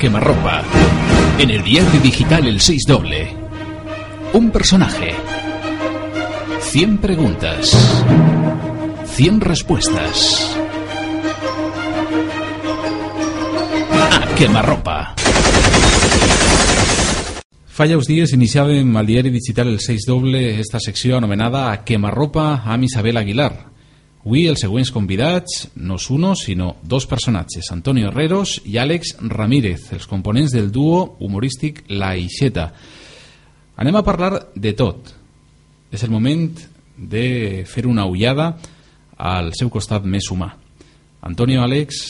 quemarropa. En el diario digital El 6 doble. Un personaje. 100 preguntas. 100 respuestas. A quemarropa. Fa ja uns dies iniciàvem al diari digital El 6 doble esta secció anomenada A quemarropa amb Isabel Aguilar. Avui els següents convidats no és uno, sinó dos personatges, Antonio Herreros i Àlex Ramírez, els components del duo humorístic La Ixeta. Anem a parlar de tot. És el moment de fer una ullada al seu costat més humà. Antonio, Àlex,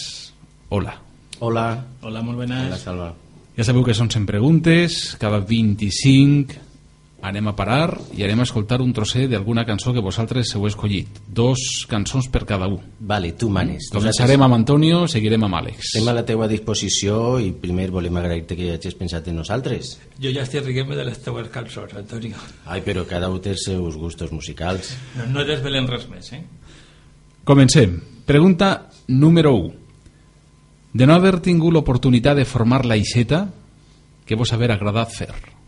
hola. Hola. Hola, molt bones. Hola, Salva. Ja sabeu que són 100 preguntes, cada 25 anem a parar i anem a escoltar un trosset d'alguna cançó que vosaltres heu escollit. Dos cançons per cada un. Vale, tu manes. Començarem amb Antonio, seguirem amb Àlex. Estem a la teua disposició i primer volem agrair-te que hagis pensat en nosaltres. Jo ja estic riguent de les teues cançons, Antonio. Ai, però cada un té els seus gustos musicals. No, no desvelen res més, eh? Comencem. Pregunta número 1. De no haver tingut l'oportunitat de formar la Ixeta, què vos haver agradat fer?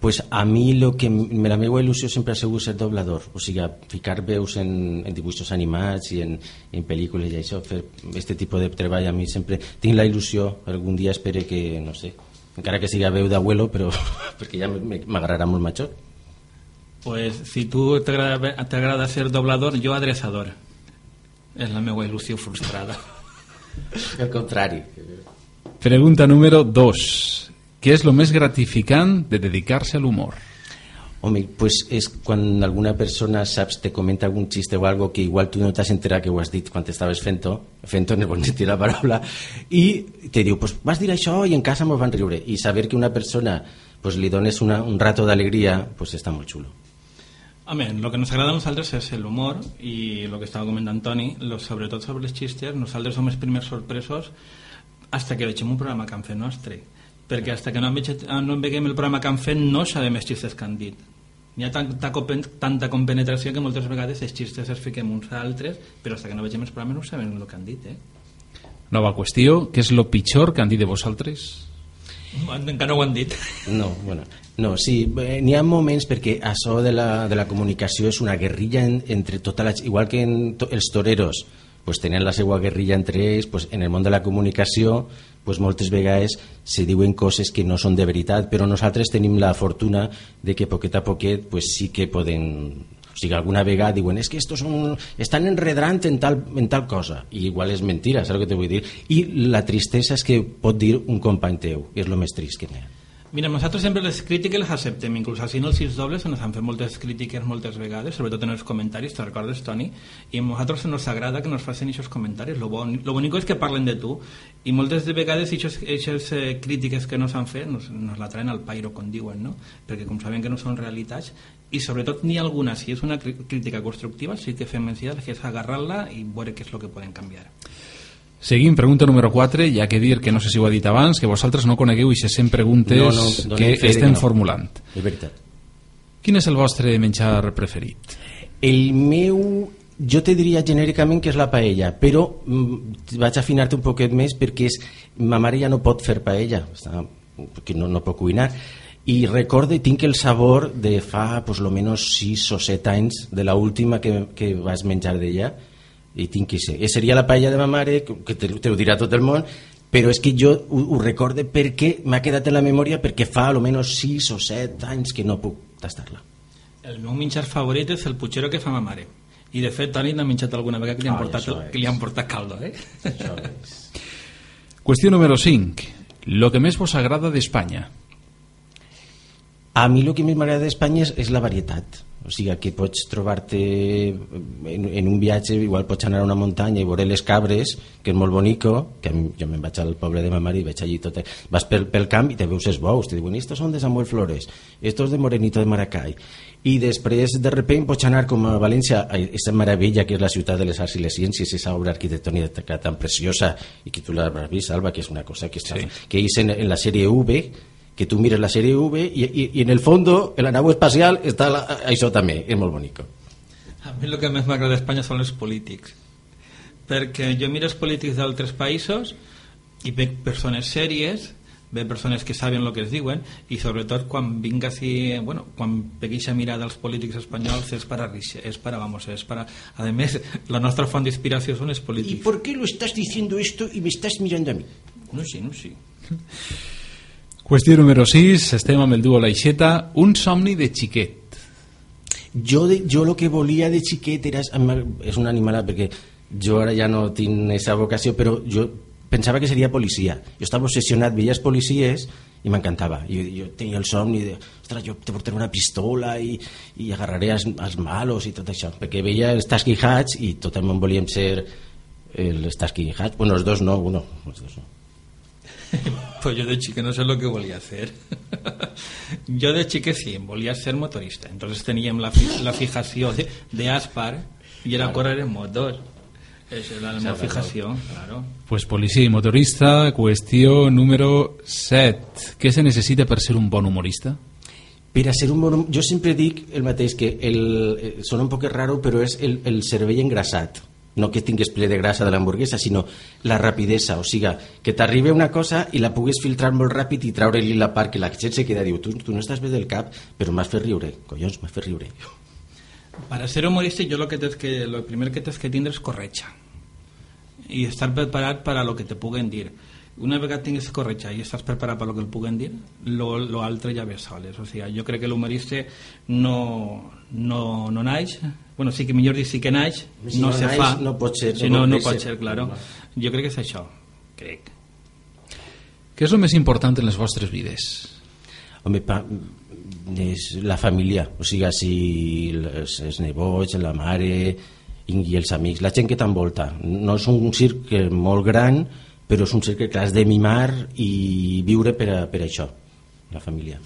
Pues a mi lo que la meva il·lusió sempre ha sigut ser doblador, o sigui, ficar veus en, en dibuixos animats i en, en pel·lícules i això, fer aquest tipus de treball a mi sempre tinc la il·lusió, algun dia espero que, no sé, encara que siga veu d'abuelo, però perquè ja m'agradarà molt major. Pues si tu t'agrada ser doblador, jo adreçador. És la meva il·lusió frustrada. Al contrari. Pregunta número 2. Què és el més gratificant de dedicar-se a l'humor? Home, pues és quan alguna persona saps, te comenta algun xiste o algo que igual tu no t'has enterat que ho has dit quan estaves fent-ho, fent-ho en el bon sentit de la paraula, i te diu, pues vas dir això i en casa mos van riure. I saber que una persona pues, li dones una, un rato d'alegria, pues està molt xulo. Home, el que nos agrada a nosaltres és l'humor i el que estava comentant Toni, lo, sobretot sobre els xistes, nosaltres som els primers sorpresos hasta que veiem un programa que han fet nostre perquè hasta que no, veig, no veiem el programa que han fet no sabem els xistes que han dit hi ha tanta, tanta compenetració que moltes vegades els xistes els fiquem uns a altres però hasta que no vegem els programes no sabem el que han dit eh? Nova qüestió, què és el pitjor que han dit de vosaltres? Encara no ho han dit. No, bueno, no, sí, n'hi ha moments perquè això de la, de la comunicació és una guerrilla en, entre tota la... Igual que en to, els toreros pues, tenen la seva guerrilla entre ells, pues, en el món de la comunicació pues, moltes vegades se diuen coses que no són de veritat, però nosaltres tenim la fortuna de que poquet a poquet pues, sí que poden o sigui, alguna vegada diuen és es que estos son, estan enredrant en tal, en tal cosa i igual és mentira, saps que te vull dir? I la tristesa és que pot dir un company teu és el més trist que n'hi ha. Mira, nosaltres sempre les crítiques les acceptem, inclús així en els sis dobles ens han fet moltes crítiques moltes vegades, sobretot en els comentaris, te recordes, Toni? I a nosaltres ens agrada que nos facin aquests comentaris, lo, bon, lo bonic és que parlen de tu, i moltes de vegades aquestes eh, crítiques que nos han fet nos, nos la traen al pairo, com diuen, no? Perquè com saben que no són realitats, i sobretot n'hi ha alguna, si és una crítica constructiva, sí que fem menció que és agarrar-la i veure què és el que poden canviar. Seguim, pregunta número 4, ja que dir que no sé si ho ha dit abans, que vosaltres no conegueu i 100 preguntes no, no, que estem no. formulant. És veritat. Quin és el vostre menjar preferit? El meu, jo te diria genèricament que és la paella, però mm, vaig afinar-te un poquet més perquè és, ma mare ja no pot fer paella, està, perquè no, no pot cuinar, i recorde, tinc el sabor de fa pues, lo menos 6 o 7 anys de la última que, que vas menjar d'ella, i tinc que ser. I seria la paella de ma mare, que te, te ho dirà tot el món, però és que jo ho, ho recorde perquè m'ha quedat en la memòria perquè fa almenys 6 o 7 anys que no puc tastar-la. El meu menjar favorit és el putxero que fa ma mare. I de fet, Toni n'ha menjat alguna vegada que li han, ah, portat, que li han portat caldo, eh? Això és. Qüestió número 5. Lo que més vos agrada d'Espanya? A mi el que més m'agrada d'Espanya és, és la varietat o sigui que pots trobar-te en, en un viatge, igual pots anar a una muntanya i veure les cabres, que és molt bonico, que jo me'n vaig al poble de ma mare i veig allí tot... Vas pel, pel camp i te veus els bous, te diuen, estos són de Samuel Flores, estos de Morenito de Maracay, i després de repent pots anar com a València a aquesta meravella que és la ciutat de les arts i les ciències aquesta obra arquitectònica tan preciosa i que tu l'has vist Alba que és una cosa que, està, sí. que és en, en la sèrie V que tu mires la sèrie V i, i, i en el fondo en la nau espacial està la, això també, és molt bonic a mi el que més m'agrada d'Espanya són els polítics perquè jo miro els polítics d'altres països i veig persones sèries ve persones que saben el que es diuen i sobretot quan vinga así, bueno, quan pegueix a mirar dels polítics espanyols és para és para, vamos, es para a més, la nostra font d'inspiració són els polítics. ¿Y por qué lo estás diciendo esto y me estás mirando a mí? No sé, no sé. Qüestió número 6, estem amb el duo Laixeta, un somni de xiquet. Jo, de, jo lo que volia de xiquet era... És una animalada perquè jo ara ja no tinc aquesta vocació, però jo pensava que seria policia. Jo estava obsessionat, veies policies i m'encantava. Jo, jo tenia el somni de, ostres, jo te portaré una pistola i, i agarraré els, els malos i tot això, perquè veia els Tasky Hats i tot el món volíem ser els Tasky Hats. Bueno, els dos no, uno, els dos no. pues yo de chique no sé lo que volía hacer. yo de chique sí, volía ser motorista. Entonces teníem la, la fijació de, de Aspar i era claro. correr en motos. Esa era la meva fijació, claro. Pues policia i motorista, qüestió número 7. Què se necessita per ser un bon humorista? Per a ser un bon Jo sempre dic el mateix, que el, eh, sona un poc raro, però és el, el cervell engrasat no que tingués ple de grassa de l'hamburguesa, sinó la rapidesa, o sigui, que t'arribi una cosa i la puguis filtrar molt ràpid i treure-li la part que la gent se queda, diu, tu, tu no estàs bé del cap, però m'has fet riure, collons, m'has fet riure. Para ser humorista yo lo que tens que lo primer que tens que tindre és corretxa i estar preparat per a lo que te puguen dir. Una vegada tingues corretxa i estàs preparat per lo que el puguen dir lo, lo altre ja ve soles. O sigui, jo crec que l'humorista no, no, no naix bueno, sí que millor dir sí que naix si no, no se naix, fa. no pot ser, si no, no, no pot ser, claro. jo crec que és això crec. Què és el més important en les vostres vides? Home, pa, és la família. O sigui, si els, els nebots, la mare i els amics, la gent que t'envolta no és un circ molt gran però és un cercle que has de mimar i viure per, a, per a això, la família.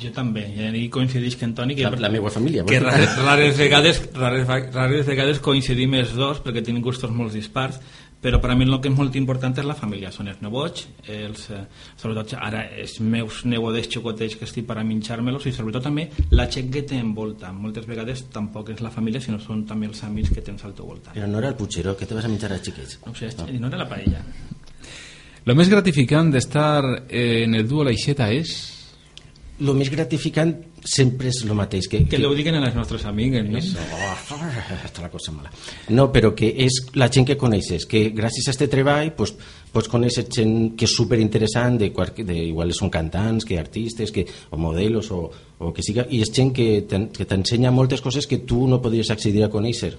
Jo també, i coincideix que Antoni... Que, la, la meva família. Que rares, rares, vegades, rares, rares vegades coincidim els dos, perquè tenim gustos molt dispars, però per a mi el que és molt important és la família, són els nebots, els, eh, sobretot ara els meus nebodets xocotets que estic per a menjar-me'ls i sobretot també la gent que t'envolta. Moltes vegades tampoc és la família, sinó són també els amics que tens al teu voltant. Però no era el Puigceró, que te vas a menjar als xiquets? No sé, no, no era la paella. Lo més gratificant d'estar en el duo Laixeta és... Lo més gratificant sempre és el mateix. Que, que, que... ho diguen a les nostres amigues, no? Eso, oh, està la cosa mala. No, però que és la gent que coneixes, que gràcies a aquest treball pues, pots conèixer gent que és superinteressant, de, de, igual són cantants, que artistes, que, o modelos, o, o que siga, i és gent que t'ensenya moltes coses que tu no podries accedir a conèixer.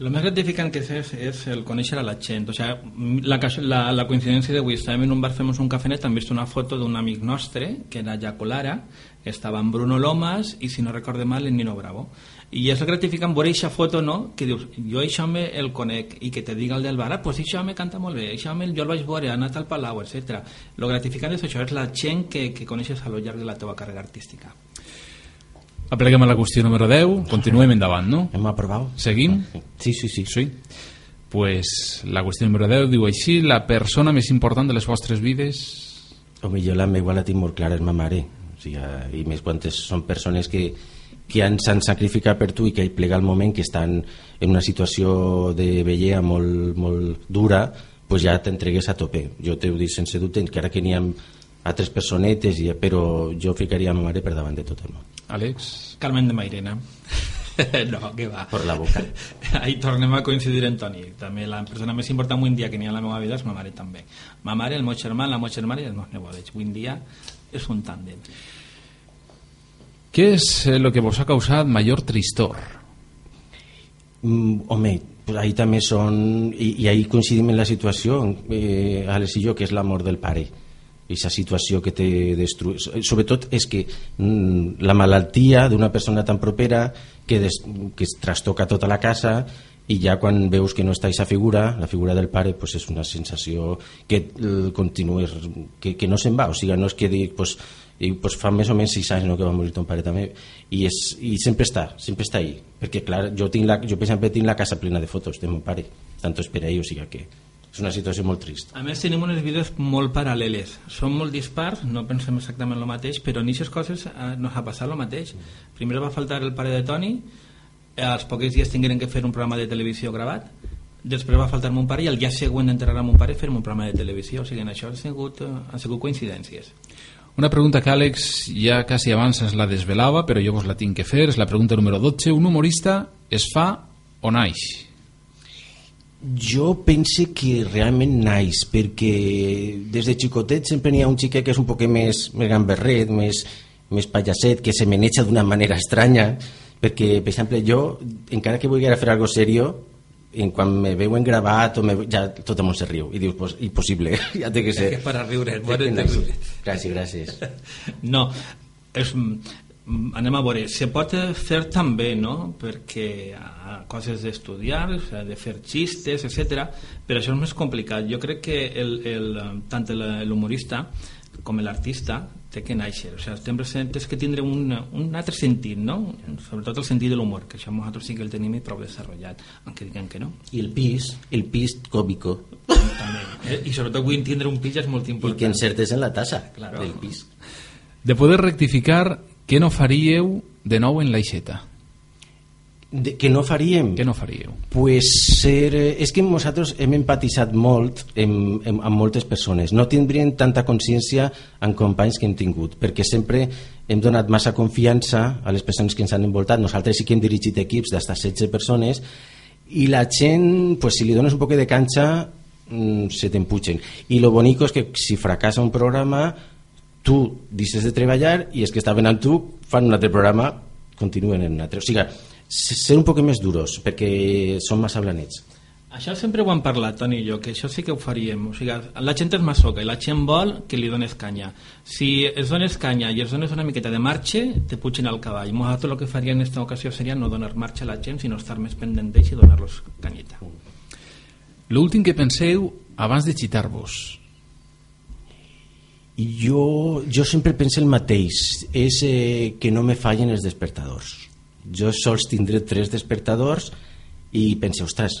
Lo més gratificant que és és el conèixer a la gent. O sigui, la, la, la coincidència d'avui, estàvem en un bar, fem un cafenet, hem vist una foto d'un amic nostre, que era Jaco Lara, estava amb Bruno Lomas i, si no recorde mal, en Nino Bravo. I és gratificant veure aquesta foto, no?, que dius, jo això me el conec, i que te diga el del bar, ah, pues això me canta molt bé, això me, jo el vaig veure, ha anat al Palau, etc. Lo gratificant és això, és la gent que, que coneixes a lo llarg de la teva carrera artística. Apleguem a la qüestió número 10, continuem endavant, no? Hem aprovat. Seguim? Sí, sí, sí. Sí? pues la qüestió número 10 diu així, la persona més important de les vostres vides... Home, jo la meva la tinc molt clara, és ma mare. O sigui, I més quan són persones que, que s'han sacrificat per tu i que plega el moment que estan en una situació de vellea molt, molt dura, pues ja t'entregues a tope. Jo t'ho dic sense dubte, que ara que n'hi ha altres personetes, i, però jo ficaria ma mare per davant de tot el món. Àlex? Carmen de Mairena. no, que va. Per la boca. Ahí tornem a coincidir en Toni. També la persona més important avui dia que n'hi ha a la meva vida és ma mare també. Ma mare, el meu germà, la meva germana i els meus nebodets. Avui en dia és un tàndem. Què és el que vos ha causat major tristor? Mm, home, pues ahí també són... I, i ahí coincidim en la situació, eh, Alex i jo, que és l'amor del pare aquesta situació que te destruï sobretot és que mm, la malaltia d'una persona tan propera que, des, que es trastoca tota la casa i ja quan veus que no està aquesta figura, la figura del pare, pues és una sensació que eh, continues, que, que no se'n va, o sigui, no és que dic, pues, i pues, fa més o menys 6 anys no, que va morir ton pare també. I, és, i sempre està, sempre està ahí. Perquè clar, jo, tinc la, jo per exemple tinc la casa plena de fotos de mon pare. Tant per ahí, o sigui que és una situació molt trista. A més, tenim unes vides molt paral·leles. Són molt dispars, no pensem exactament el mateix, però en aquestes coses eh, nos ha passat el mateix. Primer va faltar el pare de Toni, eh, als pocs dies tingueren que fer un programa de televisió gravat, després va faltar mon pare i el dia següent enterrarà mon pare fer un programa de televisió. O sigui, en això han sigut, eh, han sigut coincidències. Una pregunta que Àlex ja quasi abans ens la desvelava, però jo vos la tinc que fer, és la pregunta número 12. Un humorista es fa o naix? Jo pense que realment naix, perquè des de xicotet sempre n'hi ha un xiquet que és un poc més, més gamberret, més, més pallasset, que se meneja d'una manera estranya, perquè, per exemple, jo, encara que vulgui fer algo serio, en quan me veuen gravat o me, ja tot el món se riu i dius, pues, impossible, ja té que ser És que per a riure, bueno, gràcies, gràcies. No, és, anem a veure, se pot fer també, no?, perquè ha coses d'estudiar, de fer xistes, etc. però això és més complicat. Jo crec que el, el, tant l'humorista com l'artista té que néixer, o sigui, sempre tens que tindre un, un altre sentit, no? sobretot el sentit de l'humor, que això nosaltres sí que el tenim i prou desenvolupat, aunque diguen que no. I el pis, el pis còmico. També, eh? I sobretot avui tindre un pis és molt important. I que encertes en la tassa claro. del pis. De poder rectificar què no faríeu de nou en l'aixeta? De, que no faríem? Què no faríeu? Pues ser, eh, és que nosaltres hem empatitzat molt amb, amb, amb moltes persones. No tindrien tanta consciència en companys que hem tingut, perquè sempre hem donat massa confiança a les persones que ens han envoltat. Nosaltres sí que hem dirigit equips d'hasta 16 persones i la gent, pues, si li dones un poc de canxa, mm, se t'empugen. I lo bonico és que si fracassa un programa tu deixes de treballar i els que estaven amb tu fan un altre programa continuen en un altre o sigui, ser un poc més duros perquè són massa blanets això sempre ho hem parlat, Toni i jo, que això sí que ho faríem. O sigui, la gent és masoca i la gent vol que li dones canya. Si es dones canya i es dones una miqueta de marxa, te pugen al cavall. Nosaltres el que faria en aquesta ocasió seria no donar marxa a la gent, sinó estar més pendent d'ells i donar-los canyeta. L'últim que penseu abans de xitar-vos jo, jo sempre penso el mateix, és eh, que no me fallen els despertadors. Jo sols tindré tres despertadors i penso, ostres,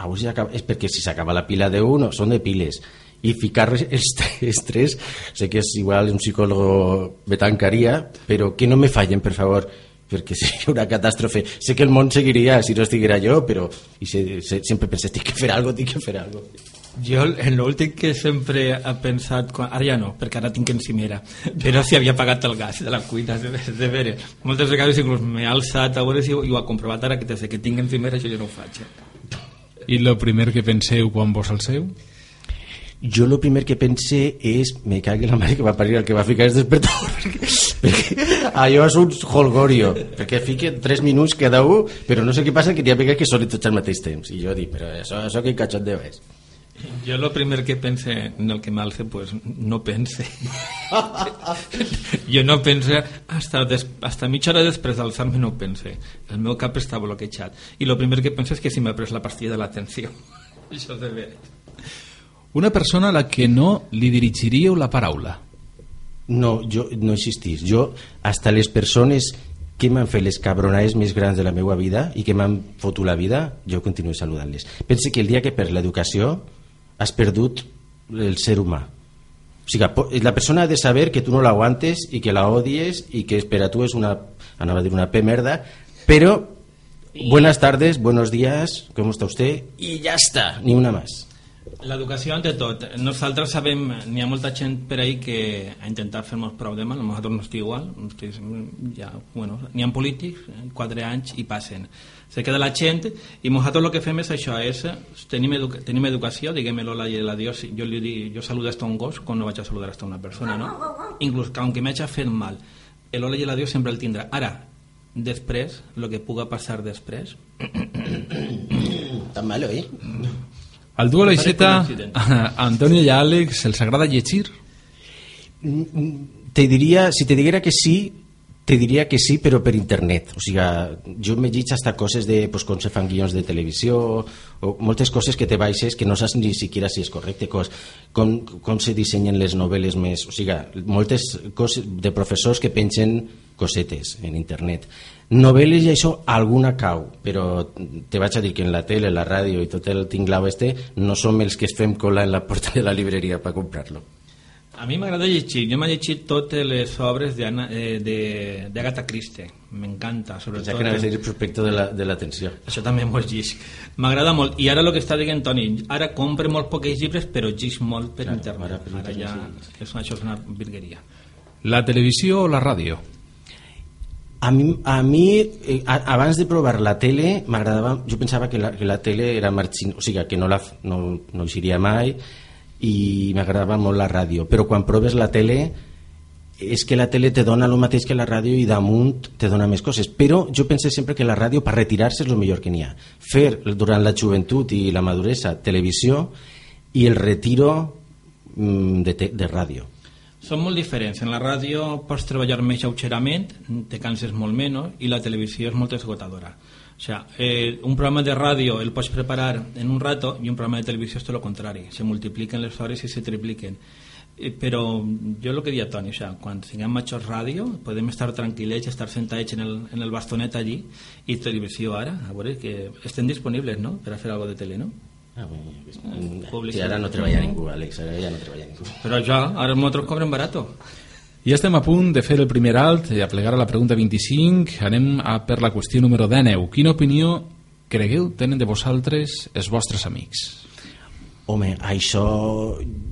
avui acaba... és perquè si s'acaba la pila d'un són de piles. I ficar els, els tres. Sé que és igual un psicòleg me tancaria però que no me fallen per favor perquè seria una catàstrofe sé que el món seguiria si no estiguera jo però i se, se, sempre pensé, tinc que fer alguna cosa tinc que fer alguna cosa jo en l'últim que sempre he pensat, quan, ara ja no, perquè ara tinc encimera, però si havia pagat el gas de la cuina, de, de veure, moltes vegades inclús m'he alçat a veure si ho, i ho ha comprovat ara que des que tinc encimera això jo no ho faig. Eh? I el primer que penseu quan vos alceu? Jo el primer que pense és me cagui la mare que va parir el que va ficar el despertador perquè allò és un holgorio perquè fiquen 3 minuts cada un però no sé què passa que n'hi ha que són tots al mateix temps i jo dic, però això, això que cachondeo és jo el primer que pense en el que m'alce, pues no pense. jo no pense, hasta, des, hasta mitja hora després d'alçar-me no pense. El meu cap està bloquejat. I el primer que penso és que si m'ha pres la pastilla de l'atenció. Això de veres. Una persona a la que no li dirigiríeu la paraula. No, jo no existís. Jo, hasta les persones que m'han fet les cabronades més grans de la meva vida i que m'han fotut la vida, jo continuo saludant-les. Pense que el dia que per l'educació has perdut el ser humà o sigui, la persona ha de saber que tu no l'aguantes i que la odies i que per a tu és una, anava a dir una P merda però buenas tardes, buenos días ¿cómo está usted? i ja està, ni una més L'educació ante tot. Nosaltres sabem, n'hi ha molta gent per ahí que ha intentat fer-nos a nosaltres no estic igual, ja, bueno, n'hi ha polítics, quatre anys i passen se queda la gent i nosaltres el que fem és això és, tenim, educa tenim educació diguem l'hola i l'adiós jo, li dic, jo saludo hasta un gos quan no vaig a saludar hasta una persona no? inclús que aunque m'hagi fet mal l'hola i l'adiós sempre el tindrà ara, després, el que puga passar després tan malo, eh? Al duo la Iseta, Antonio i Àlex els agrada llegir? Mm, mm, Te diria, si te diguera que sí, te diria que sí, però per internet. O sigui, jo me llig hasta coses de pues, com se fan guions de televisió o moltes coses que te baixes que no saps ni siquiera si és correcte, cos, com, com se dissenyen les novel·les més... O sigui, moltes coses de professors que pengen cosetes en internet. Novel·les i això, alguna cau, però te vaig a dir que en la tele, la ràdio i tot el tinglau este no som els que es fem cola en la porta de la libreria per comprar-lo. A mi m'agrada llegir, jo m'he llegit totes les obres d'Anna- eh, de- d'Agatha Christie, m'encanta, Ja sobretot. que anaves a dir el prospecte de la- de l'atenció. La, Això també m'ho llig. M'agrada molt. I ara el que està dient Toni, ara compre molt pocs llibres, però llig molt per Claro, internet. ara per Ara ja, és, això és una virgueria. La televisió o la ràdio? A mi, a mi eh, a, abans de provar la tele, m'agradava, jo pensava que la, que la tele era marxin, o sigui, que no, la, no, no eixiria mai i m'agradava molt la ràdio, però quan proves la tele és que la tele te dona el mateix que la ràdio i damunt te dona més coses, però jo pense sempre que la ràdio per retirar-se és el millor que n'hi ha fer durant la joventut i la maduresa televisió i el retiro mm, de, de ràdio Són molt diferents. En la ràdio pots treballar més lleugerament, te canses molt menys, i la televisió és molt esgotadora. O sea, eh, un programa de ràdio el pots preparar en un rato i un programa de televisió és tot el contrari. Se multipliquen les hores i se tripliquen. Eh, però jo el que deia Toni, o sea, quan tinguem majors ràdio podem estar tranquil·lets, estar sentats en el, en el bastonet allí i televisió ara, a veure que estem disponibles no? per a fer alguna de tele, no? ah, bueno, mm, Publicitat. sí, ara no treballa ningú Àlex, ara ja no treballa ningú Però ja, ara nosaltres cobren barato. I estem a punt de fer el primer alt i a plegar a la pregunta 25. Anem a per la qüestió número 19. Quina opinió cregueu tenen de vosaltres els vostres amics? Home, això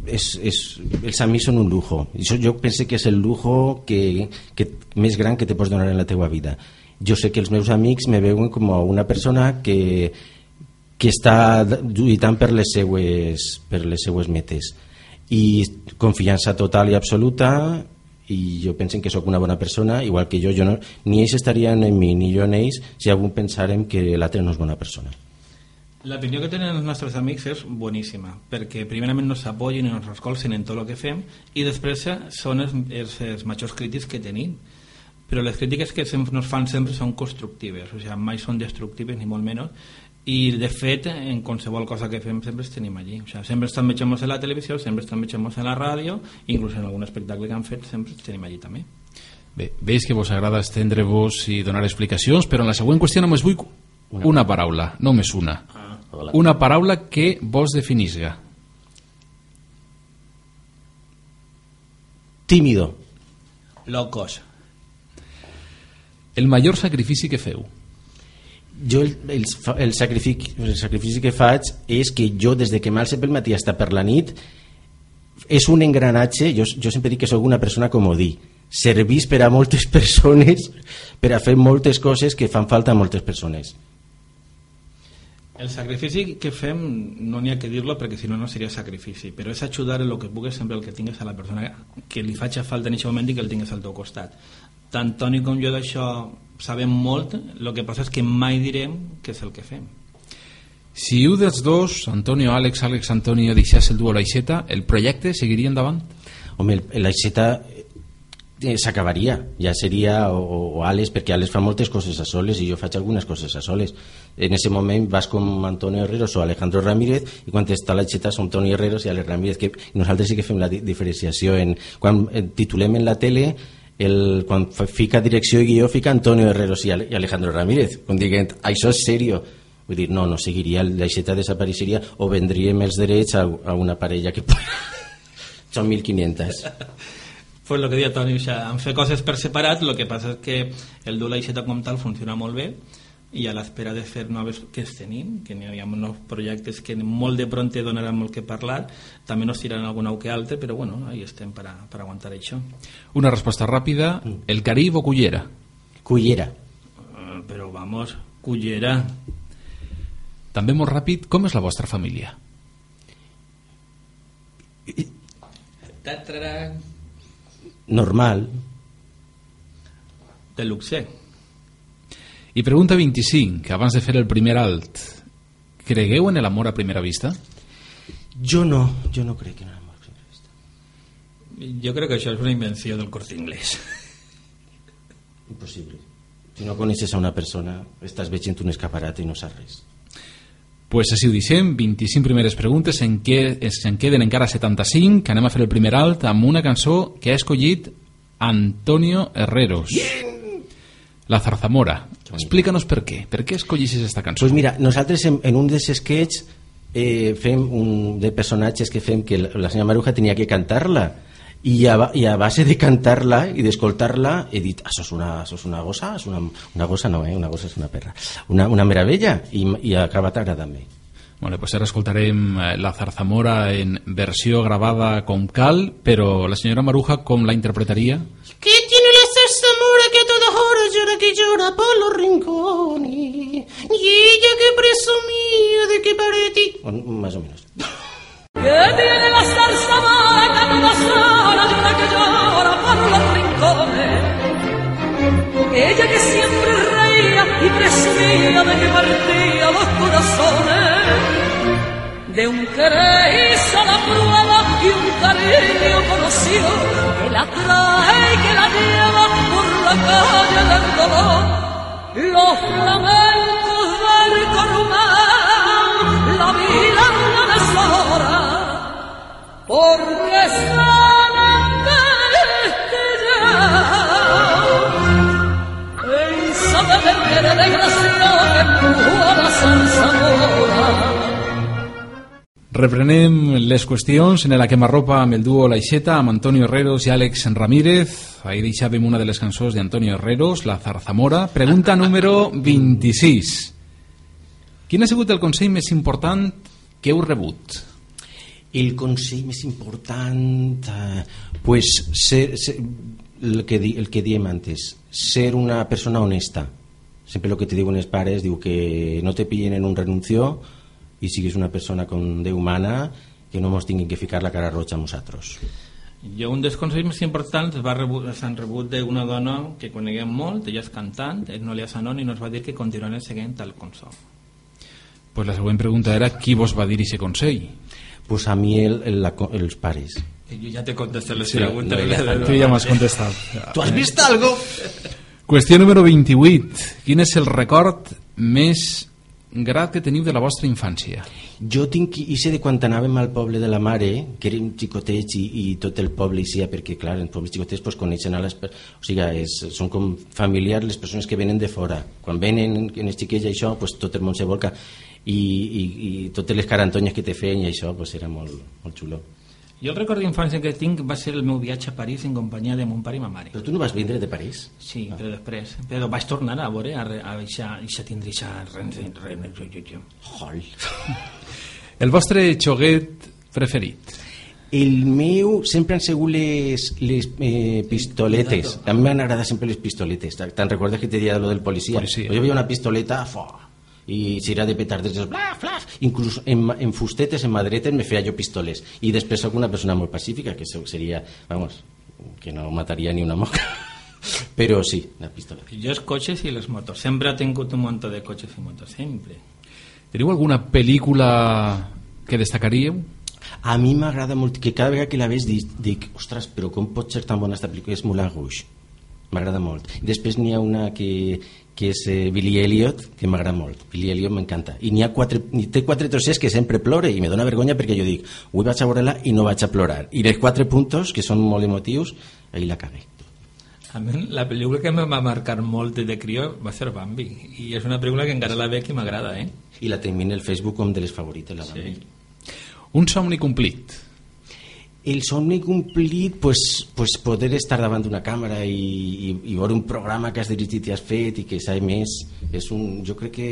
és, és, els amics són un lujo. Això jo penso que és el lujo que, que més gran que te pots donar en la teua vida. Jo sé que els meus amics me veuen com una persona que, que està lluitant per les seues, per les seues metes. I confiança total i absoluta i jo penso que sóc una bona persona, igual que jo, jo no, ni ells estarien en mi ni jo en ells si algun pensarem que l'altre no és bona persona. L'opinió que tenen els nostres amics és boníssima, perquè primerament nos apoyen i nos recolzen en tot el que fem i després són els, els, els majors crítics que tenim. Però les crítiques que nos fan sempre són constructives, o sigui, mai són destructives ni molt menys, i de fet en qualsevol cosa que fem sempre els tenim allí. O sigui, sempre estan veient en la televisió, sempre estan veient en la ràdio, inclús en algun espectacle que han fet sempre els tenim allí també. Bé, veig que vos agrada estendre-vos i donar explicacions, però en la següent qüestió només vull una paraula, només una. Hola. Una paraula que vos definisga. Tímido. Locos. El major sacrifici que feu. Jo el, el, el, sacrifici, el sacrifici que faig és que jo des de que m'alce pel matí fins per la nit és un engranatge, jo, jo sempre dic que sóc una persona comodí, servís per a moltes persones, per a fer moltes coses que fan falta a moltes persones. El sacrifici que fem no n'hi ha que dir-lo perquè si no no seria sacrifici però és ajudar en el que pugues sempre el que tingues a la persona que li faci falta en aquest moment i que el tingues al teu costat tant Toni com jo d'això sabem molt el que passa és que mai direm què és el que fem Si un dels dos, Antonio, Àlex, Àlex, Antonio, deixés el duo Laixeta, el projecte seguiria endavant? Home, el- l'aixeta eh, s'acabaria, ja seria o, o, Alex, perquè Alex fa moltes coses a soles i jo faig algunes coses a soles. En ese moment vas com Antonio Herreros o Alejandro Ramírez i quan està l'aixeta som Toni Herreros i Alex Ramírez, que nosaltres sí que fem la di- diferenciació en, quan eh, titulem en la tele el, quan fica direcció i guió fica Antonio Herreros i, Ale, i Alejandro Ramírez com dient, això és serio. Vull dir, no, no seguiria, l'aixeta desapareixeria o vendríem els drets a, a una parella que són 1.500 pues el que deia Toni, o sigui, en fer coses per separat el que passa és que el dur l'aixeta com tal funciona molt bé i a l'espera de fer noves que es tenim, que n'hi ha nous projectes que molt de pronte donaran molt que parlar, també nos tiraran algun au que altre, però bueno, ahí estem per, a, per aguantar això. Una resposta ràpida, el Carib o Cullera? Cullera Uh, però vamos, cullera. També molt ràpid, com és la vostra família? Normal de luxe. I pregunta 25, abans de fer el primer alt, cregueu en l'amor a primera vista? Jo no, jo no crec en l'amor a primera vista. Jo crec que això és una invenció del Corte Inglés. Impossible. Si no coneixes a una persona, estàs veient un escaparat i no saps res. Pues així ho deixem, 25 primeres preguntes, en què es en queden encara 75, que anem a fer el primer alt amb una cançó que ha escollit Antonio Herreros. La Zarzamora. Explícanos per què. Per què escollissis esta cançó? Pues mira, nosaltres en, en un dels sketches eh, fem un de personatges que fem que la, la senyora Maruja tenia que cantar-la i a, i a base de cantar-la i d'escoltar-la he dit, això és una, això és una gossa és una, una gossa no, eh? una gossa és una perra una, una meravella i, i ha acabat agradant-me Vale, pues ara escoltarem eh, La Zarzamora en versió gravada com cal, però la senyora Maruja com la interpretaria? Que tiene la zarzamora que a todas horas llora que llora por los rincones. Y ella que presumía de que parecí. o, más o menos Que tiene la zarzamora que a todas horas llora que llora por los rincones. Ella que siempre reía y presumía de que partía los corazones. De un querer hizo la prueba y un cariño conoció que la trae y que la lleva por la calle del dolor. Los flamencos del Corumán, la vida no deshora, porque saben que en saber de desgracia que empujó a la zarzamora. Reprenem les qüestions en la quemarropa amb el duo Laixeta, amb Antonio Herreros i Àlex Ramírez. Ahí deixàvem una de les cançons d'Antonio Herreros, La Zarzamora. Pregunta número 26. Quin ha sigut el consell més important que heu rebut? el consell més important eh, pues ser, ser el, que di, el que diem antes ser una persona honesta sempre el que te diuen els pares diu que no te pillen en un renunció i siguis una persona con de humana que no mos tinguin que ficar la cara roja a nosaltres Jo un dels consells més importants va rebut, s'han rebut d'una dona que coneguem molt, ella és cantant, és Nolia Sanon, i nos va dir que continuarem seguint el consol. Pues la següent pregunta era qui vos va dir aquest consell? pues a mi el, el, la, els pares I jo ja te contesté les Sí, preguntes. no, ja. Tu ja m'has contestat. tu has vist algo? Qüestió número 28. Quin és el record més grat que teniu de la vostra infància? Jo tinc i sé de quan anàvem al poble de la mare, que érem xicotets i, i tot el poble hi sia, perquè clar, en pobles xicotets pues, coneixen a les... O sigui, és, són com familiars les persones que venen de fora. Quan venen en els xiquets i això, pues, tot el món se volca. I, i, i totes les carantonyes que te feien i això pues, era molt, molt xulo. Jo el record d'infància que tinc va ser el meu viatge a París en companyia de mon pare i ma mare. Però tu no vas vindre de París? Sí, però després. Però vaig tornar a veure, a, re- a, a, a tindre això... Hol. El vostre xoguet preferit? El meu sempre han sigut les, les eh, pistoletes. A mi m'han agradat sempre les pistoletes. Te'n recordes que te deia lo del policia? Policia. Jo veia una pistoleta, fo, i si era de petardes, bla, bla, inclús en, en fustetes, en madretes, me feia jo pistoles. I després sóc una persona molt pacífica, que se- seria, vamos, que no mataria ni una moca. Però sí, la pistola. Jo els cotxes i les motos. Sempre he tingut un munt de cotxes i motos, sempre. Teniu alguna pel·lícula que destacaríeu? A mi m'agrada molt, que cada vegada que la veig dic, dic ostres, però com pot ser tan bona esta pel·lícula? És Moulin Rouge. M'agrada molt. Després n'hi ha una que, que és eh, Billy Elliot, que m'agrada molt. Billy Elliot m'encanta. I n'hi ha quatre, té quatre trossers que sempre plore i me dóna vergonya perquè jo dic, avui vaig a veure-la i no vaig a plorar. I les quatre puntos, que són molt emotius, ahí la cagué. A mi la pel·lícula que em va marcar molt de crió va ser Bambi. I és una pel·lícula que encara la veig i m'agrada, eh? I la tenim en el Facebook com de les favorites, la Bambi. Un somni complit. El somni complit, pues, pues poder estar davant d'una càmera i, i, i veure un programa que has dirigit i has fet i que s'ha emès, és un, jo crec que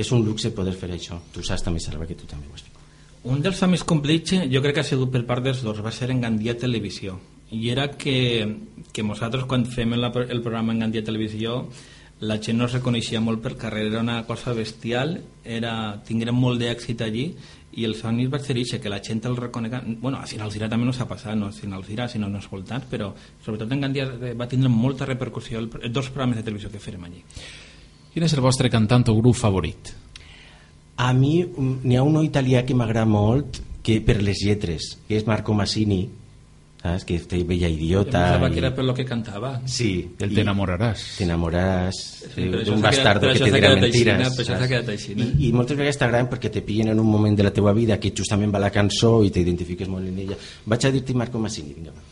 és un luxe poder fer això. Tu saps també, Salva, que tu també ho has fet. Un dels somnis complits jo crec que ha sigut per part dels dos, va ser en Gandia Televisió. I era que, que nosaltres quan fem el, el programa en Gandia Televisió la gent no es reconeixia molt per carrer, era una cosa bestial, era, tinguérem molt d'èxit allí i el somni va ser això, que la gent el reconega bueno, a Sinalzira també no s'ha passat no a Sinalzira, sinó en els voltants però sobretot en Gandia va tindre molta repercussió el, els dos programes de televisió que farem allí Quin és el vostre cantant o grup favorit? A mi um, n'hi ha un italià que m'agrada molt que per les lletres, que és Marco Massini. ¿Sabes? Que te veía Yo idiota. pensaba y- que era per lo que cantava. Sí. El y te enamorarás. Te enamoraràs Sí, això d'un bastardo que això te dirà quedat així, no? I, I moltes vegades t'agraden perquè te pillen en un moment de la teua vida que justament va la cançó i t'identifiques molt en ella. Vaig a dir-te Marco Massini, vinga. va.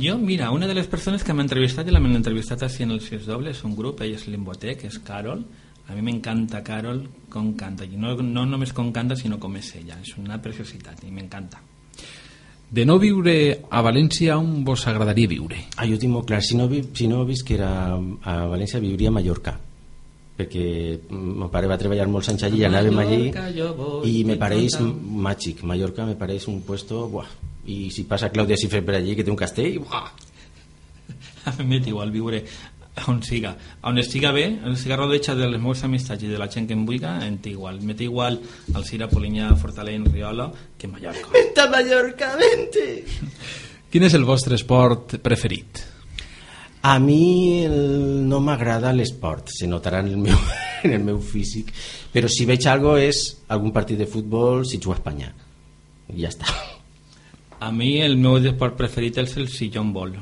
Jo, mira, una de les persones que m'ha entrevistat i la m'han entrevistat així en el 6 doble és un grup, ell és Limboté, que és Carol. A mi m'encanta Carol com canta, i no, no només com canta, sinó com és ella. És una preciositat i m'encanta. De no viure a València, on vos agradaria viure? Ah, jo tinc molt clar. Si no, vi, si no visquera a València, viuria a Mallorca perquè mon pare va treballar molts anys allí i anàvem allí i me pareix màgic Mallorca me pareix un puesto buah. i si passa Clàudia Cifre per allí que té un castell buah. A mi m'és igual viure on siga. On estiga bé, on estiga rodeja de les meves amistats i de la gent que em vulga, em té igual. M'és igual al Cira, Polinyà, Fortaleny, Riola, que Mallorca. Vente a Mallorca, vente Quin és el vostre esport preferit? A mi el, no m'agrada l'esport, se notarà en el, meu, en el meu físic, però si veig algo és algun partit de futbol si juga a Espanya. I ja està. A mi el meu esport preferit és el sillón ball.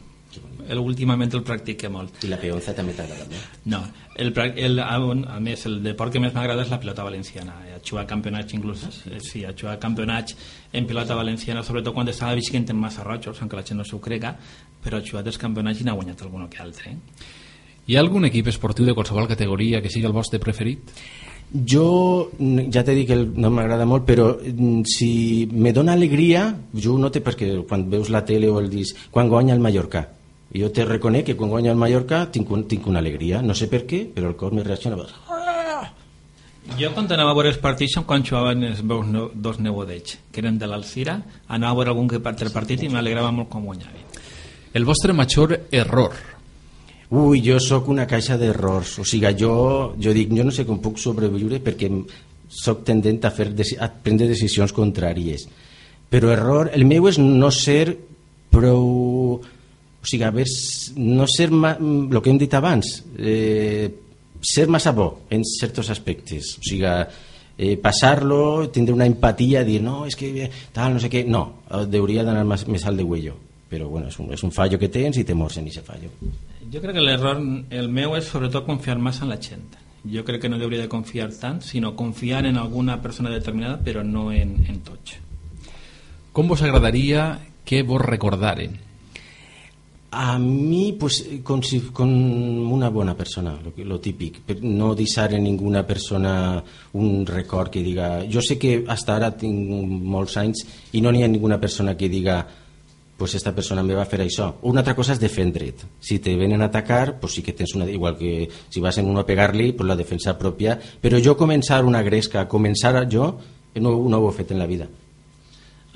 El, últimament el practiqué molt. I la peonza també t'agrada molt. No, el, el, a, més, el deport que més m'agrada és la pilota valenciana. A jugar campionats inclús, eh, sí, a jugar campionats en pilota valenciana, sobretot quan estava visquent en massa rojos, aunque la gent no s'ho crega, però ha jugat els campionats i n'ha guanyat algun que altre. Eh? Hi ha algun equip esportiu de qualsevol categoria que sigui el vostre preferit? Jo, ja t'he dit que no m'agrada molt, però si me dona alegria, jo ho noto perquè quan veus la tele o el disc, quan guanya el Mallorca. I jo te reconec que quan guanya el Mallorca tinc, un, tinc una alegria. No sé per què, però el cor me reacciona. Jo quan anava a veure els partits quan jugaven els meus no, dos nebodets, que eren de l'Alcira, anava a veure algun que part del partit i m'alegrava molt com guanyava. El vostre major error? Ui, jo sóc una caixa d'errors. O sigui, jo, jo dic, jo no sé com puc sobreviure perquè sóc tendent a, fer, a prendre decisions contràries. Però error, el meu és no ser prou... O sigui, haver, no ser el que hem dit abans, eh, ser massa bo en certs aspectes. O sigui, eh, passar-lo, tindre una empatia, dir, no, és que tal, no sé què... No, hauria d'anar més, més al de huello. Però bueno, és un, és un fallo que tens i te mors en aquest fallo. Jo crec que l'error, el meu és sobretot confiar massa en la gent. Jo crec que no hauria de confiar tant, sinó confiar en alguna persona determinada, però no en, en tots. Com vos agradaria que vos recordaren? A mi, pues, con, con una bona persona, lo, lo típic. Per no deixar en ninguna persona un record que diga... Jo sé que hasta ara tinc molts anys i no n'hi ha ninguna persona que diga pues esta persona me va fer això. Una altra cosa és defendre't. Si te venen a atacar, pues sí que tens una... Igual que si vas en uno a pegar-li, pues la defensa pròpia. Però jo començar una gresca, començar jo, no, no ho he fet en la vida.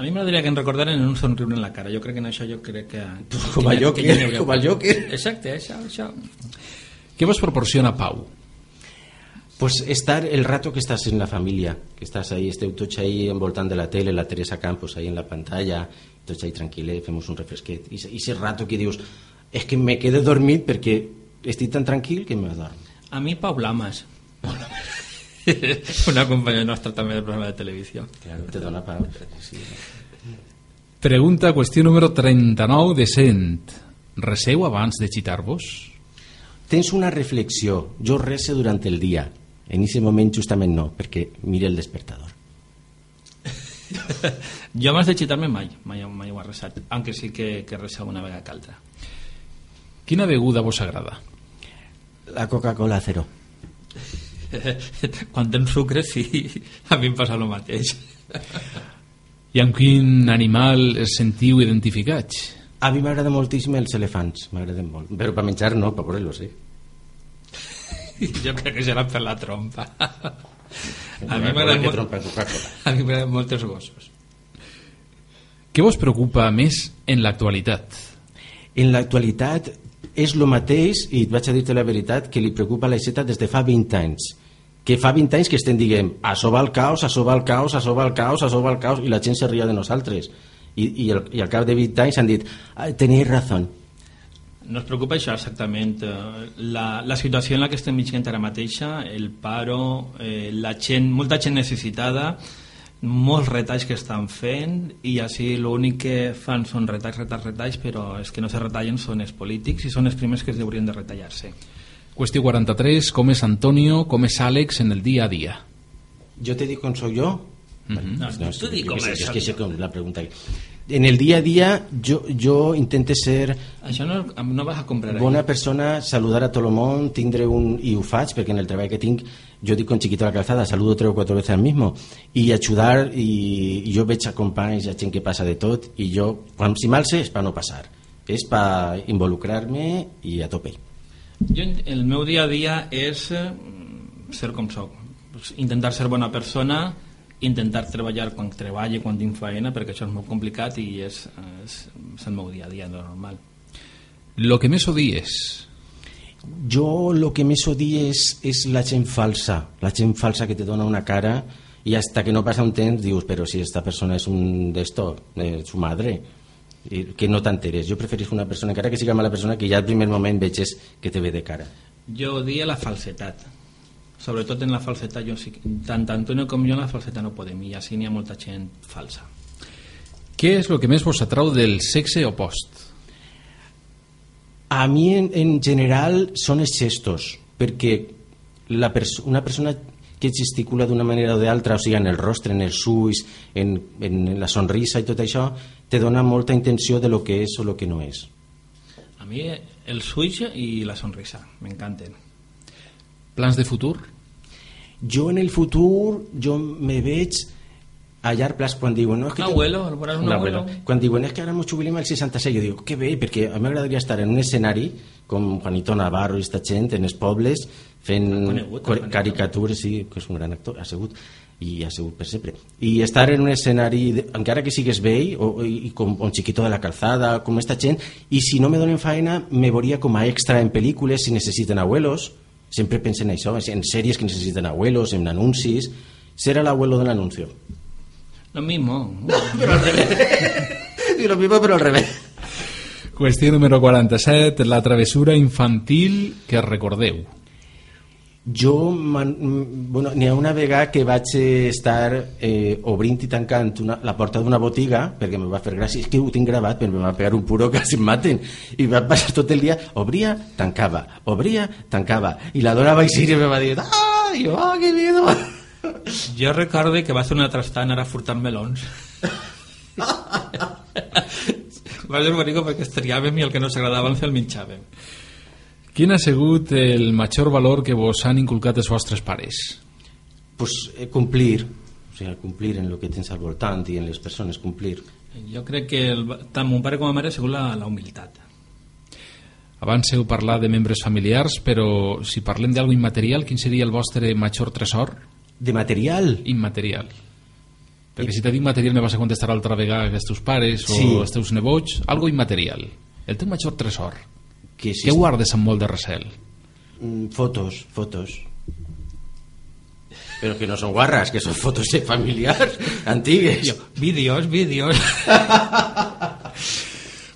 A mi m'agradaria que em recordaren en un somriure en la cara. Jo crec que en això jo crec que... Com que a Joker, que hauria- com a Joker. Exacte, això, això. Què vos proporciona pau? Pues estar el rato que estás en la familia, que estás ahí, esteu tots ahí envoltant de la tele, la Teresa Campos ahí en la pantalla, tots ahí tranquil·les, fem un refresquet. I ese rato que dius, és que me quedo dormit perquè estic tan tranquil que m'adorm. A mi Pau Lamas. Una companya nostra també del programa de televisió. Claro, te dona pau. Sí. Pregunta, qüestió número 39 de 100. Reseu abans de xitar-vos? Tens una reflexió, jo rese durant el dia. En aquest moment justament no, perquè mira el despertador. Jo abans de xitar-me mai, mai, mai ho he resat, aunque sí que, que resa una vegada que altra. Quina beguda vos agrada? La Coca-Cola cero. Quan tens sucre, sí, a mi em passa el mateix. I amb quin animal es sentiu identificats? A mi m'agrada moltíssim els elefants, m'agraden molt. Però per menjar no, per veure-los, eh? Jo crec que serà per la trompa. A mi m'agraden molt, a mi m'agraden molt els gossos. Què vos preocupa més en l'actualitat? En l'actualitat és el mateix, i et vaig a dir-te la veritat, que li preocupa a la Ixeta des de fa 20 anys. Que fa 20 anys que estem dient això va el caos, això va el caos, això va el caos, això va el caos, i la gent se ria de nosaltres. I, i, al, i al cap de 20 anys han dit tenéis razón. No es preocupa això exactament. eh, La, la situació en la que estem vivint ara mateixa, el paro, eh, la gent, molta gent necessitada, molts retalls que estan fent i així l'únic que fan són retalls, retalls, retalls però els que no se retallen són els polítics i són els primers que es haurien de retallar-se Qüestió 43, com és Antonio, com és Àlex en el dia a dia? ¿Yo te digo cómo soy yo? no, No, tu es, di yo com és es que sé com la pregunta. En el día a día yo, yo intento ser això no, no vas a comprar ahí. bona persona, saludar a tot el món, tindre un... i ho faig perquè en el treball que tinc jo dic con chiquito la calzada, saludo tres o cuatro veces al mismo i ajudar i, i jo veig a companys, a gent que passa de tot i jo, quan si mal sé és per no passar és per involucrar-me i a tope Jo, el meu dia a dia és eh, ser com soc. Pues, intentar ser bona persona, intentar treballar quan treballo, quan tinc feina, perquè això és molt complicat i és, és, és el meu dia a dia normal. Lo que més odies? jo lo que més odio és, és la gent falsa la gent falsa que te dona una cara i hasta que no passa un temps dius però si esta persona és un d'esto de su madre que no t'enteres jo preferisco una persona, encara que siga mala persona que ja al primer moment veges que te ve de cara Jo odia la falsetat. Sobretot en la falsetat, jo tant Antonio com jo en la falsetat no podem, i així n'hi ha molta gent falsa. Què és el que més vos atrau del sexe opost? A mi, en, en general, són els gestos, perquè la pers una persona que gesticula d'una manera o d'altra, o sigui, en el rostre, en els ulls, en, en la sonrisa i tot això, te dona molta intenció de lo que és o lo que no és. A mi el switch i la sonrisa, m'encanten. Plans de futur? Jo en el futur, jo me veig a llarg plaç quan diuen... No, és que Un abuelo, veuràs un abuelo. Quan diuen és que ara m'ho jubilem al 66, jo dic, que bé, perquè a mi m'agradaria estar en un escenari com Juanito Navarro i esta gent en els pobles fent Conegut, caricatures, sí, que és un gran actor, ha sigut i ha sigut per sempre. I estar en un escenari, de, encara que sigues vell, o, i com un chiquito de la calzada, com esta gent, i si no me donen feina, me veuria com a extra en pel·lícules si necessiten abuelos, sempre penso en això, en sèries que necessiten abuelos, en anuncis, ser el abuelo de l'anuncio. Lo mismo. Y lo mismo, pero al revés. Qüestió número 47, la travessura infantil que recordeu. Jo, bueno, n'hi ha una vegada que vaig estar eh, obrint i tancant una, la porta d'una botiga perquè me va fer gràcia, és que ho tinc gravat però me va pegar un puro que quasi em maten i va passar tot el dia, obria, tancava obria, tancava i la dona va eixir i me va dir ah, jo, ah, que miedo Jo recorde que va ser una trastant ara furtant melons. va ser bonic perquè es triàvem i el que no s'agradava el menjàvem. Quin ha sigut el major valor que vos han inculcat els vostres pares? pues eh, complir o sigui, complir en lo que tens al voltant i en les persones, complir Jo crec que el, tant mon pare com ma mare ha sigut la, la humilitat. Abans heu parlat de membres familiars, però si parlem d'algo immaterial, quin seria el vostre major tresor? de material Immaterial. Perquè si te dic material me vas a contestar altra vegada que els teus pares o Sí. els teus nebots, algo immaterial. El teu major tresor. Que Què guardes amb molt de recel? Mm, fotos, fotos. Pero que no son guarras, que son fotos de familiars antigues. Vídeos, vídeos.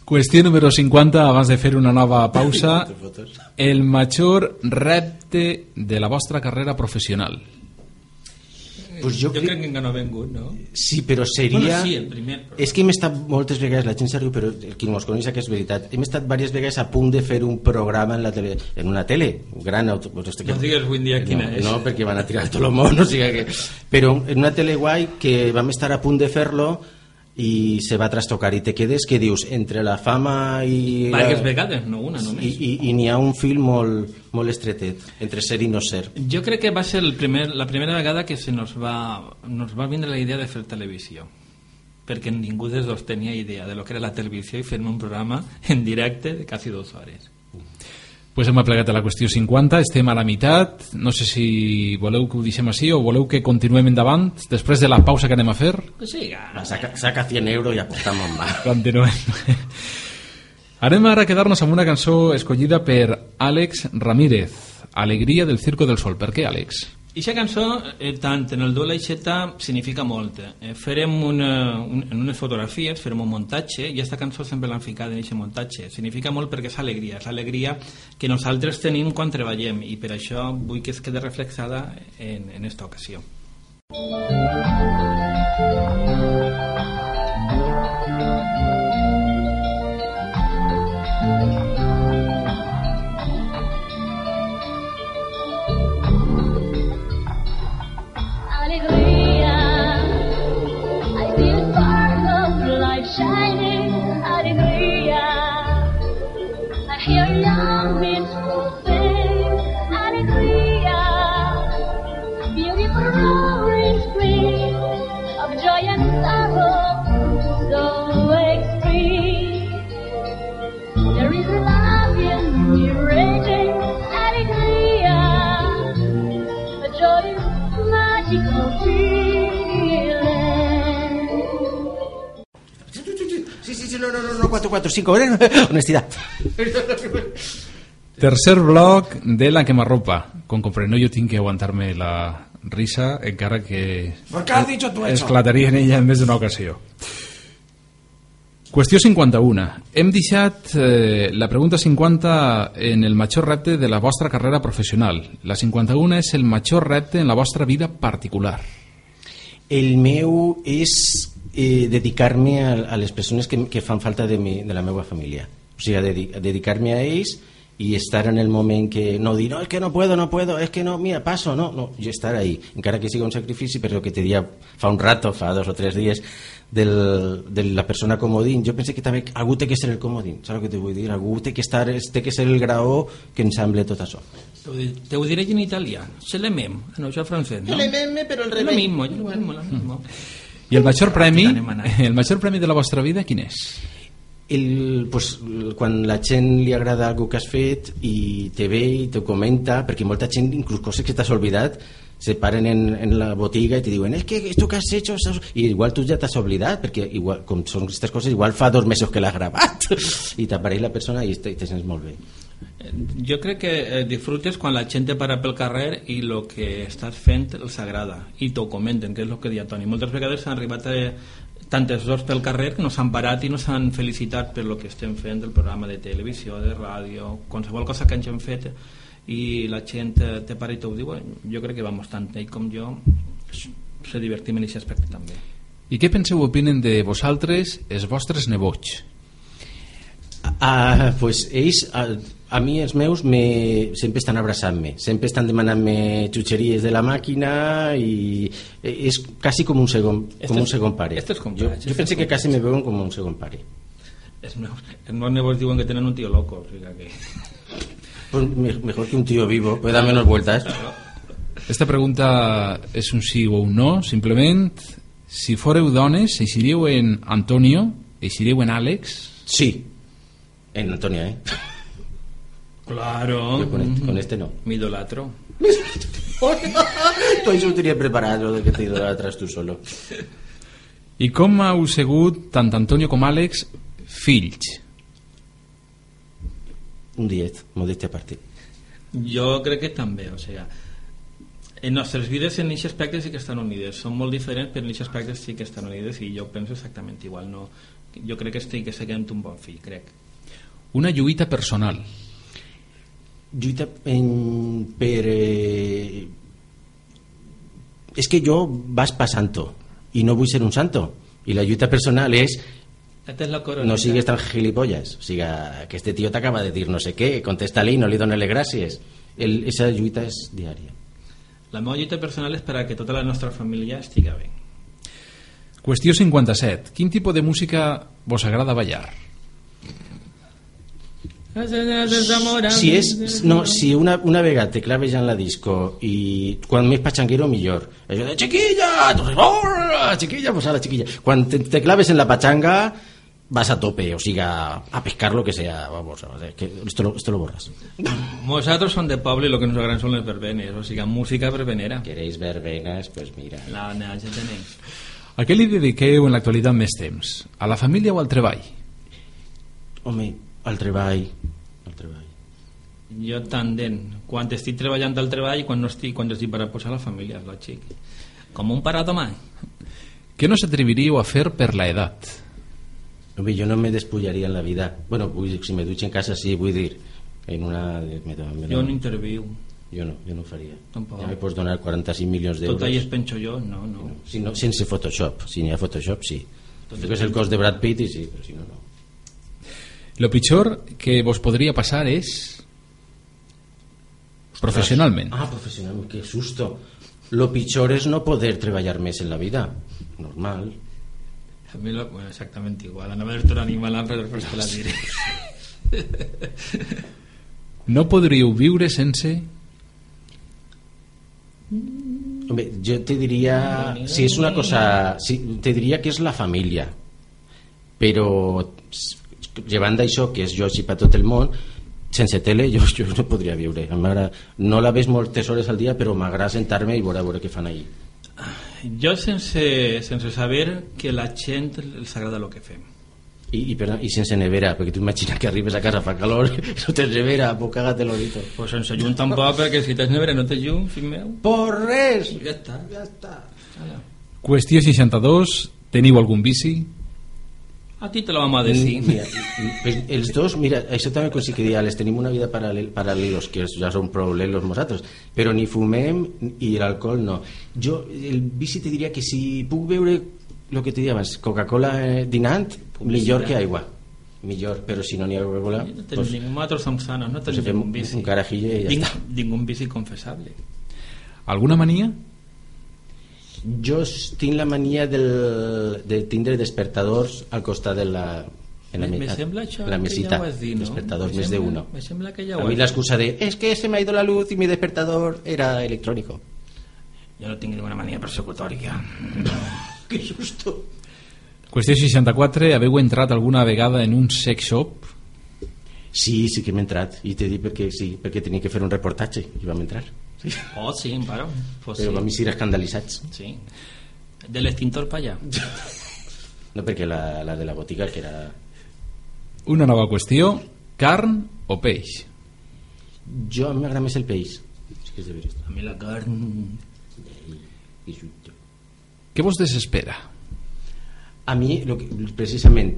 Qüestió número 50, abans de fer una nova pausa. El major repte de la vostra carrera professional. Pues jo, jo crec... crec que no ha vengut, no? Sí, però seria... Bueno, sí, el primer, però- És que hem estat moltes vegades, la gent se riu, però el qui mos coneix que és veritat, hem estat diverses vegades a punt de fer un programa en, la tele, en una tele, gran auto... Pues este No digues avui dia quina no, és. No, perquè van a tirar tot el món, o sigui que... Però en una tele guai que vam estar a punt de fer-lo i se va trastocar i te quedes que dius entre la fama i Diverses vegades, no una i, només. i, i n'hi ha un fil molt, molt estretet entre ser i no ser Jo crec que va ser el primer, la primera vegada que se nos va, nos va vindre la idea de fer televisió perquè ningú dels dos tenia idea de lo que era la televisió i fer un programa en directe de quasi dues hores. Pues hem aplegat a la qüestió 50, estem a la meitat. No sé si voleu que ho deixem així o voleu que continuem endavant després de la pausa que anem a fer. Que siga. Va, saca, saca 100 euros i apostamos más Continuem. Anem ara a quedar-nos amb una cançó escollida per Àlex Ramírez, Alegria del Circo del Sol. Per què, Àlex? Ixa cançó, eh, tant en el duel aixeta, significa molt. Eh, farem una, un, en unes fotografies, farem un muntatge, i aquesta cançó sempre l'han ficat en aquest muntatge. Significa molt perquè és alegria, és alegria que nosaltres tenim quan treballem, i per això vull que es quede reflexada en, en esta ocasió. Thank Sí, sí, sí, no, no, no, no, 4, 4, 5, honestidad. Tercer blog de la quemarropa. Con comprendo yo tengo que aguantarme la risa encara que... ¿Por qué has dicho tú eso? Esclataría en ella en vez de una ocasión. Qüestió 51. Hem deixat eh, la pregunta 50 en el major repte de la vostra carrera professional. La 51 és el major repte en la vostra vida particular. El meu és eh, dedicar-me a, a les persones que, que fan falta de, mi, de la meva família. O sigui, dedi dedicar-me a ells i estar en el moment que no dir, no, es que no puedo, no puedo, es que no, mira, paso, no, no, jo estar ahí, encara que siga un sacrifici, però que te dia fa un rato, fa dos o tres dies, del, de la persona comodín, jo penso que també algú té que ser el comodín, saps el que te vull dir? Algú té que, estar, té que ser el graó que ensamble tot això. Te ho, diré en italià. Se le mem. No, això és francès, no? El meme, pero el Lo revés. mismo, lo mismo, lo mismo. I el major premi, el major premi de la vostra vida, quin és? El, pues, quan la gent li agrada algo que has fet i te ve i te comenta perquè molta gent, inclús coses que t'has oblidat se paren en, en la botiga i te diuen es que esto que has hecho estás-" i igual tu ja t'has oblidat perquè igual, com són aquestes coses igual fa dos mesos que l'has gravat. I t'apareix la persona i te, te sents molt bé. Jo crec que eh, disfrutes quan la gent te para pel carrer i el que estàs fent els agrada i t'ho comenten, que és el que deia Toni. Moltes vegades s'han arribat a tantes hores pel carrer que no s'han parat i no s'han felicitat per lo que estem fent del programa de televisió, de ràdio, qualsevol cosa que ens hem fet i la gent eh, te para i t'ho diu. Jo crec que vamos tant ell com jo se divertim en aquest aspecte també. I què penseu o opinen de vosaltres, els vostres nebots? Ah, pues ells, a, mi els meus me, sempre estan abraçant-me, sempre estan demanant-me xutxeries de la màquina i eh, és quasi com un segon, Este com un segon pare. este és jo, jo penso que quasi me veuen com un segon pare. Els meus, els meus nebos diuen que tenen un tio loco, o sigui que... Pues me- mejor que un tío vivo, puede dar menos vueltas. Esta pregunta és un sí o un no, simplement, si foreu dones, eixiríeu en Antonio, eixiríeu en Àlex, Sí, en Antonia, ¿eh? Claro. Yo con este, con este no. Mi idolatro. Tú eso lo tenías preparado de que te idolatras tú solo. I com heu segut tant Antonio com Àlex fills? Un 10, modestia aparte. Jo crec que també, o sigui, en nostres vides en aquest aspecte sí que estan unides, són molt diferents però en aquest aspecte sí que estan unides i jo penso exactament igual no, jo crec que estic que seguim un bon fill, crec Una lluita personal. Lluita en, per... Eh, és que jo vas pa santo i no vull ser un santo i la lluita personal és no sigues tan gilipollas o sigui, que este tío t'acaba de dir no sé què contesta-li, no li dona les gràcies El, esa lluita és diària La meva lluita personal és per a que tota la nostra família estigui bé. Qüestió 57. Quin tipus de música vos agrada ballar? Si és no, si una, una vegada te claves ja en la disco i quan més patxanguero millor això de chiquilla chiquilla pues a la chiquilla quan te, te claves en la pachanga vas a tope o sigui a, pescar lo que sea vamos que esto, lo, esto lo borras Nosaltres som de poble i el que ens agraden són les verbenes, o sigui, música verbenera. queréis verbenas pues mira La, gent tenim. A què li dediqueu en l'actualitat més temps? A la família o al treball? home, al treball al treball Jo tendent, quan estic treballant al treball i quan no estic, quan estic per a posar la família, és lògic. Com un parat mà. Què no s'atreviríeu a fer per la edat? Home, jo no me despullaria en la vida bueno, vull dir, si me dutxo en casa sí, vull dir en una... Me, me, Jo no interviu. jo no, jo no ho faria Tampoc. ja me pots donar 45 milions d'euros Tot allà es penso jo, no, no. Si no, sense Photoshop, si n'hi ha Photoshop, sí. Tu que és el cos de Brad Pitt i sí, però si no, no. Lo pitjor que vos podria passar és... Professionalment. Ah, professionalment, que susto. Lo pitjor és no poder treballar més en la vida. Normal. A mi, lo, bueno, exactament igual. A dir-te un animal, però després te la diré. No podríeu viure sense... Home, jo te diria... Si és una cosa... Si, te diria que és la família. Però, s- llevant d'això, que és jo així per tot el món, sense tele jo, jo no podria viure. No la ves moltes hores al dia, però m'agrada sentar-me i veure, veure què fan ahí. Jo sense, sense saber que la gent els agrada el que fem. I, i, per, I sense nevera, perquè tu imagina que arribes a casa fa calor, no tens nevera, pues cágate l'orito. Pues sense llum tampoc, perquè si tens nevera no tens llum, fill meu, Por res! ja està. Ja està. Qüestió 62. Teniu algun vici? A ti te lo vamos a decir. Mira, pues els dos, mira, això també coincidiria, les tenim una vida paral·lel, paral·lelos, que ja són prou lelos nosaltres, però ni fumem i l'alcohol no. Jo, el bici te diria que si puc veure el que te deia abans, Coca-Cola eh, dinant, millor que aigua. Millor, però si no n'hi ha Coca-Cola, No tens pues, ningú, nosaltres som sanos, no fem ningún bici. un carajillo i ja Ning- està. Ningún bici confesable. Alguna mania? Jo tinc la mania del, de tindre despertadors al costat de la, en la, me, sembla això la que mesita. ja ho has dit, no? Despertadors Me més de uno. Me sembla que ja A ho mí has la excusa de es que se me ha ido la luz y mi despertador era electrónico. Jo no tinc ninguna mania persecutòria. Que susto. Qüestió 64. Haveu entrat alguna vegada en un sex shop? Sí, sí que m'he entrat i t'he dit perquè sí, perquè tenia que fer un reportatge i vam entrar. Sí. Oh, sí, paro. Pues Però sí. vam ser escandalitzats. Sí. De l'extintor para allà. No perquè la, la de la botiga que era... Una nova qüestió. Carn o peix? Jo a mi m'agrada més el peix. És que és de veres. A mi la carn... Què vos desespera? A mi, lo que, precisament,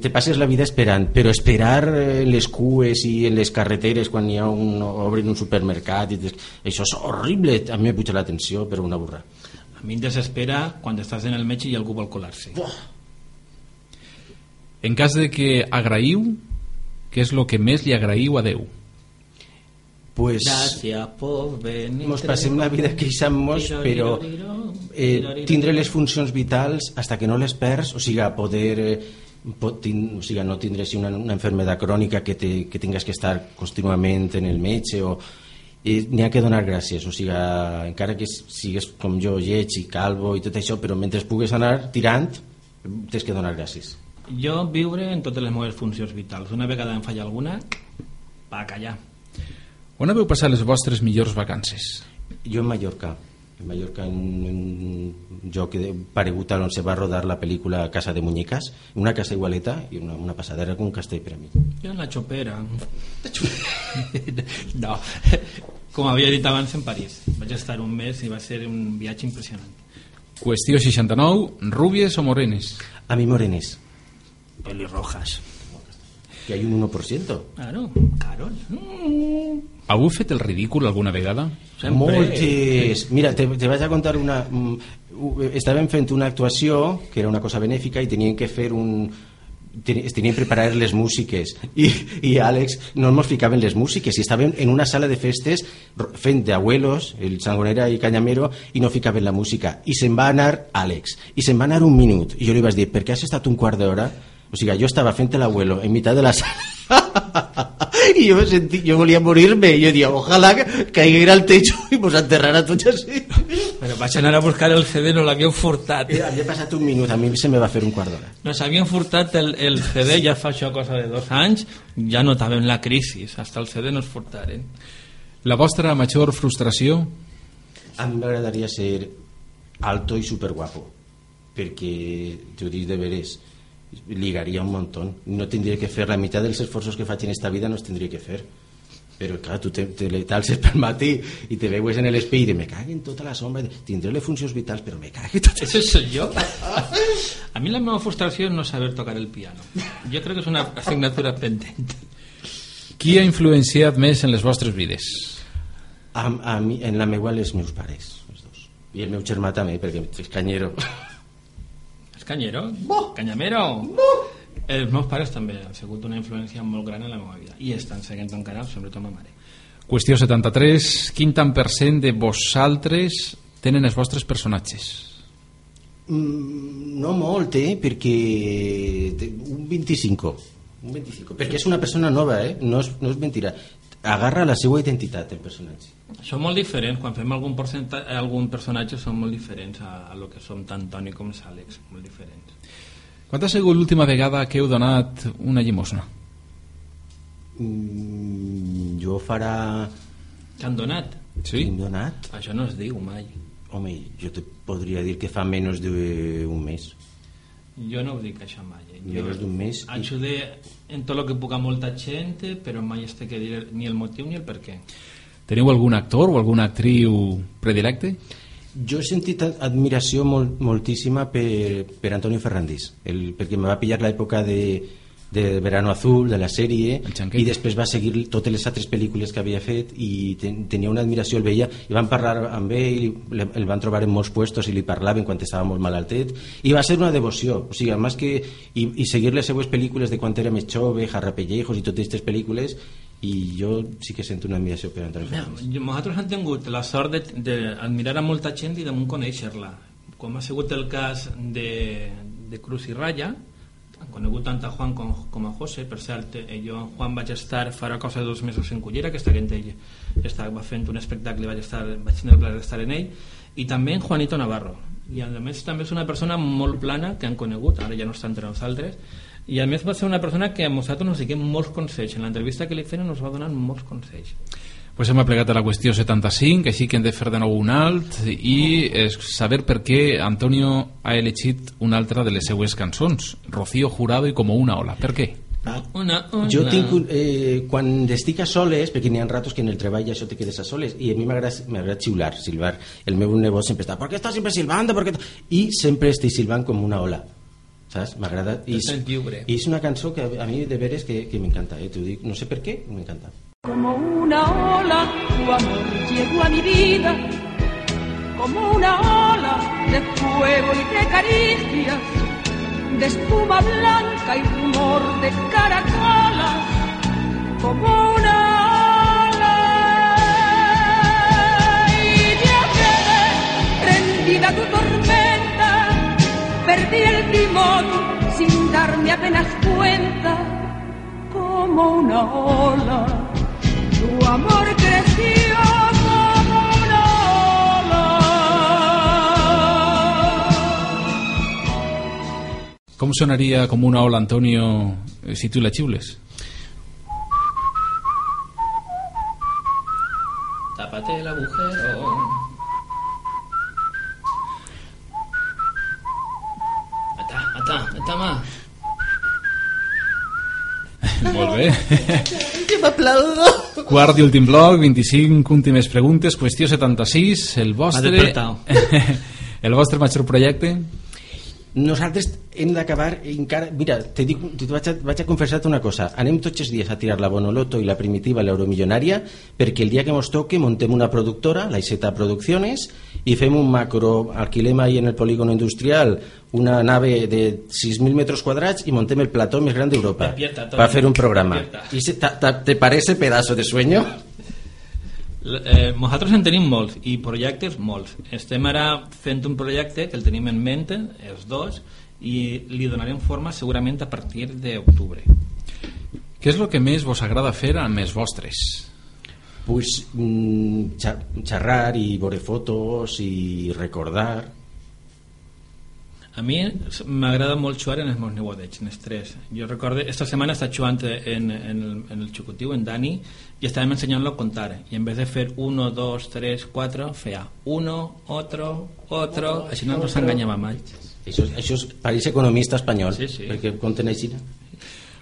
te passes la vida esperant, però esperar en les cues i en les carreteres quan hi ha un, obren un supermercat, i des, això és horrible, a mi me puja l'atenció, però una burra. A mi em desespera quan estàs en el metge i algú vol colar-se. En cas de que agraïu, què és el que més li agraïu a Déu? Pues, Gràcies por venir. Mos passem la vida queixant-nos, però eh, tindre les funcions vitals hasta que no les perds, o sigui, poder eh, pot o sigui, no tindre així una, una enfermedad crònica que, te, que tingues que estar contínuament en el metge o n'hi ha que donar gràcies o sigui, encara que sigues com jo lleig i calvo i tot això però mentre pugues anar tirant tens que donar gràcies Jo viure en totes les meves funcions vitals. Una vegada em falla alguna, va callar. On haveu passat les vostres millors vacances? jo en Mallorca en Mallorca en un, en un lloc que paregut a on se va rodar la pel·lícula Casa de Muñecas una casa igualeta i una, una passadera com un castell per a mi Jo en la xopera. no, com havia dit abans en París. Vaig estar un mes i va ser un viatge impressionant. Qüestió 69. Rúbies o morenes? a mi morenes Pelirrojas. Que hay un 1% Claro. Mm, Heu fet el ridícul alguna vegada? sempre. Moltes. Mira, te, te vaig a contar una... mm, Estàvem fent una actuació que era una cosa benèfica i tenien que fer un... es tenien que preparar les músiques i, i Àlex no ens ficaven les músiques i estàvem en una sala de festes fent d'abuelos, el Sangonera i Cañamero i no ficaven la música i se'n va anar Àlex i se'n va anar un minut i jo li vaig dir, per què has estat un quart d'hora? O sigui, jo estava fent l'abuelo en mitad de la sala i jo, me sentí, jo volia morir-me i jo dia, ojalà que caiguera al techo i mos enterrara tots així Però vaig anar a buscar el CD, no l'havíeu furtat. Eh, havia passat un minut, a mi se me va fer un quart d'hora Nos havien furtat el, el CD ja fa això cosa de dos anys, ja notàvem la crisi, hasta el CD nos furtaren. La vostra major frustració? a mi m'agradaria ser alto i superguapo perquè, t'ho dic de veres ligaria un montón no tindria que fer la meitat dels esforços que faig en esta vida no els tindria que fer però clar, tu te, te t'alces pel matí i te veues en l'espeil i de, me cague en tota la sombra tindré les funcions vitals però me cague tot Ese soy yo. A mí la meva frustració és no saber tocar el piano. Jo crec que és una assignatura pendent. Qui ha influenciat més en les vostres vides? a, a mi, en la meua els meus pares els dos. i el meu germà també perquè és canyero Canyero? Canyamero? Els meus pares també han sigut una influència molt gran en la meva vida i estan seguint encara, sobretot ma mare. Qüestió 73. Quin tant per cent de vosaltres tenen els vostres personatges? Mm, no molt, eh? Perquè un 25. Un 25. Perquè és una persona nova, eh? No és, no és mentira. Agarra la seva identitat, el personatge. Són molt diferents, quan fem algun, algun personatge són molt diferents a, a lo que som tant Toni com Àlex, molt diferents. Quan ha sigut l'última vegada que heu donat una llimosna? Mm, jo farà... T'han donat? Sí? Hem donat? Això no es diu mai. Home, jo te podria dir que fa menys d'un mes. Jo no ho dic això mai. eh. Jo Menys d'un mes i- Ajude en tot el que puc a molta gent, però mai es té que dir ni el motiu ni el per què. Teniu algun actor o alguna actriu predilecte? Jo he sentit ad- admiració molt, moltíssima per, per Antonio Ferrandis, el, perquè me va pillar l'època de, de Verano Azul, de la sèrie, i després va seguir totes les altres pel·lícules que havia fet i ten, tenia una admiració, el veia, i van parlar amb ell, i le- el van trobar en molts puestos i li parlaven quan estava molt malaltet, i va ser una devoció, o sigui, més que, i, i seguir les seues pel·lícules de quan era més jove, Jarrapellejos i totes aquestes pel·lícules, i jo sí que sento una admiració per Antonio Ferrandis. Jo- Nosaltres hem tingut la sort de- d'admirar a molta gent i damunt conèixer-la. Com ha sigut el cas de, de Cruz i Raya, han conegut tant a Juan com, com a José, per cert, eh, jo amb Juan vaig estar farà cosa de dos mesos en Cullera, que està en ell, estava fent un espectacle vaig, estar, vaig tenir el plaer d'estar en ell, i també en Juanito Navarro. I a més també és una persona molt plana que han conegut, ara ja no està entre nosaltres, i a més va ser una persona que a nosaltres nos digué molts consells. En l'entrevista que li feien nos va donar molts consells. Pues hem aplegat a la qüestió 75, així que hem de fer de nou un alt i és saber per què Antonio ha elegit una altra de les seues cançons, Rocío Jurado i Como una ola. Per què? Una, una... Jo tinc, un- eh, quan estic a soles, perquè n'hi ha ratos que en el treball això te quedes a soles, i a mi m'agrada xiular, silbar. El meu nebot sempre està, ¿por qué estás siempre silbando? ¿Por qué t-?" I sempre estic silbant com una ola. Saps? M'agrada. I, lliure. I és una cançó que a, a mi de veres que, que m'encanta, eh? T'ho dic, no sé per què, m'encanta. Como una ola, tu amor llegó a mi vida, como una ola de fuego y de caricias, de espuma blanca y rumor de caracolas, como una ola. Y viajé rendida a tu tormenta, perdí el timón sin darme apenas cuenta como una ola. Tu amor creció como una ola. Com sonaria com una ola, Antonio, eh, si tu la xiules? Tápate el agujero. Ata, ata, ata más. Molt bé. Que m'aplaudo. Quart i últim bloc, 25 últimes preguntes, qüestió 76, el vostre... el vostre major projecte? Nosaltres hem d'acabar encara... Mira, te dic, te vaig, a, vaig a confessar-te una cosa. Anem tots els dies a tirar la Bonoloto i la Primitiva, l'Euromillonària, perquè el dia que mos toque montem una productora, la Iseta Producciones, i fem un macro, alquilem ahí en el polígono industrial una nave de 6.000 metres quadrats i montem el plató més gran d'Europa per fer un programa. I se, ta, ta, ¿Te parece pedazo de sueño? Eh, nosaltres en tenim molts i projectes molts. Estem ara fent un projecte que el tenim en mente, els dos, i li donarem forma segurament a partir d'octubre. Què és el que més vos agrada fer amb els vostres? Pues mm, xerrar i veure fotos i recordar A mi m'agrada molt jugar en els meus nebodets, en els tres. Jo recordo, esta setmana està jugant en, en, el, en el xucutiu, en Dani, i estàvem ensenyant-lo a contar. I en vez de fer 1, 2, 3, 4, feia 1, otro, otro, així no ens enganyàvem mai. Això, això és pareix economista espanyol, Sí, sí. perquè compten així.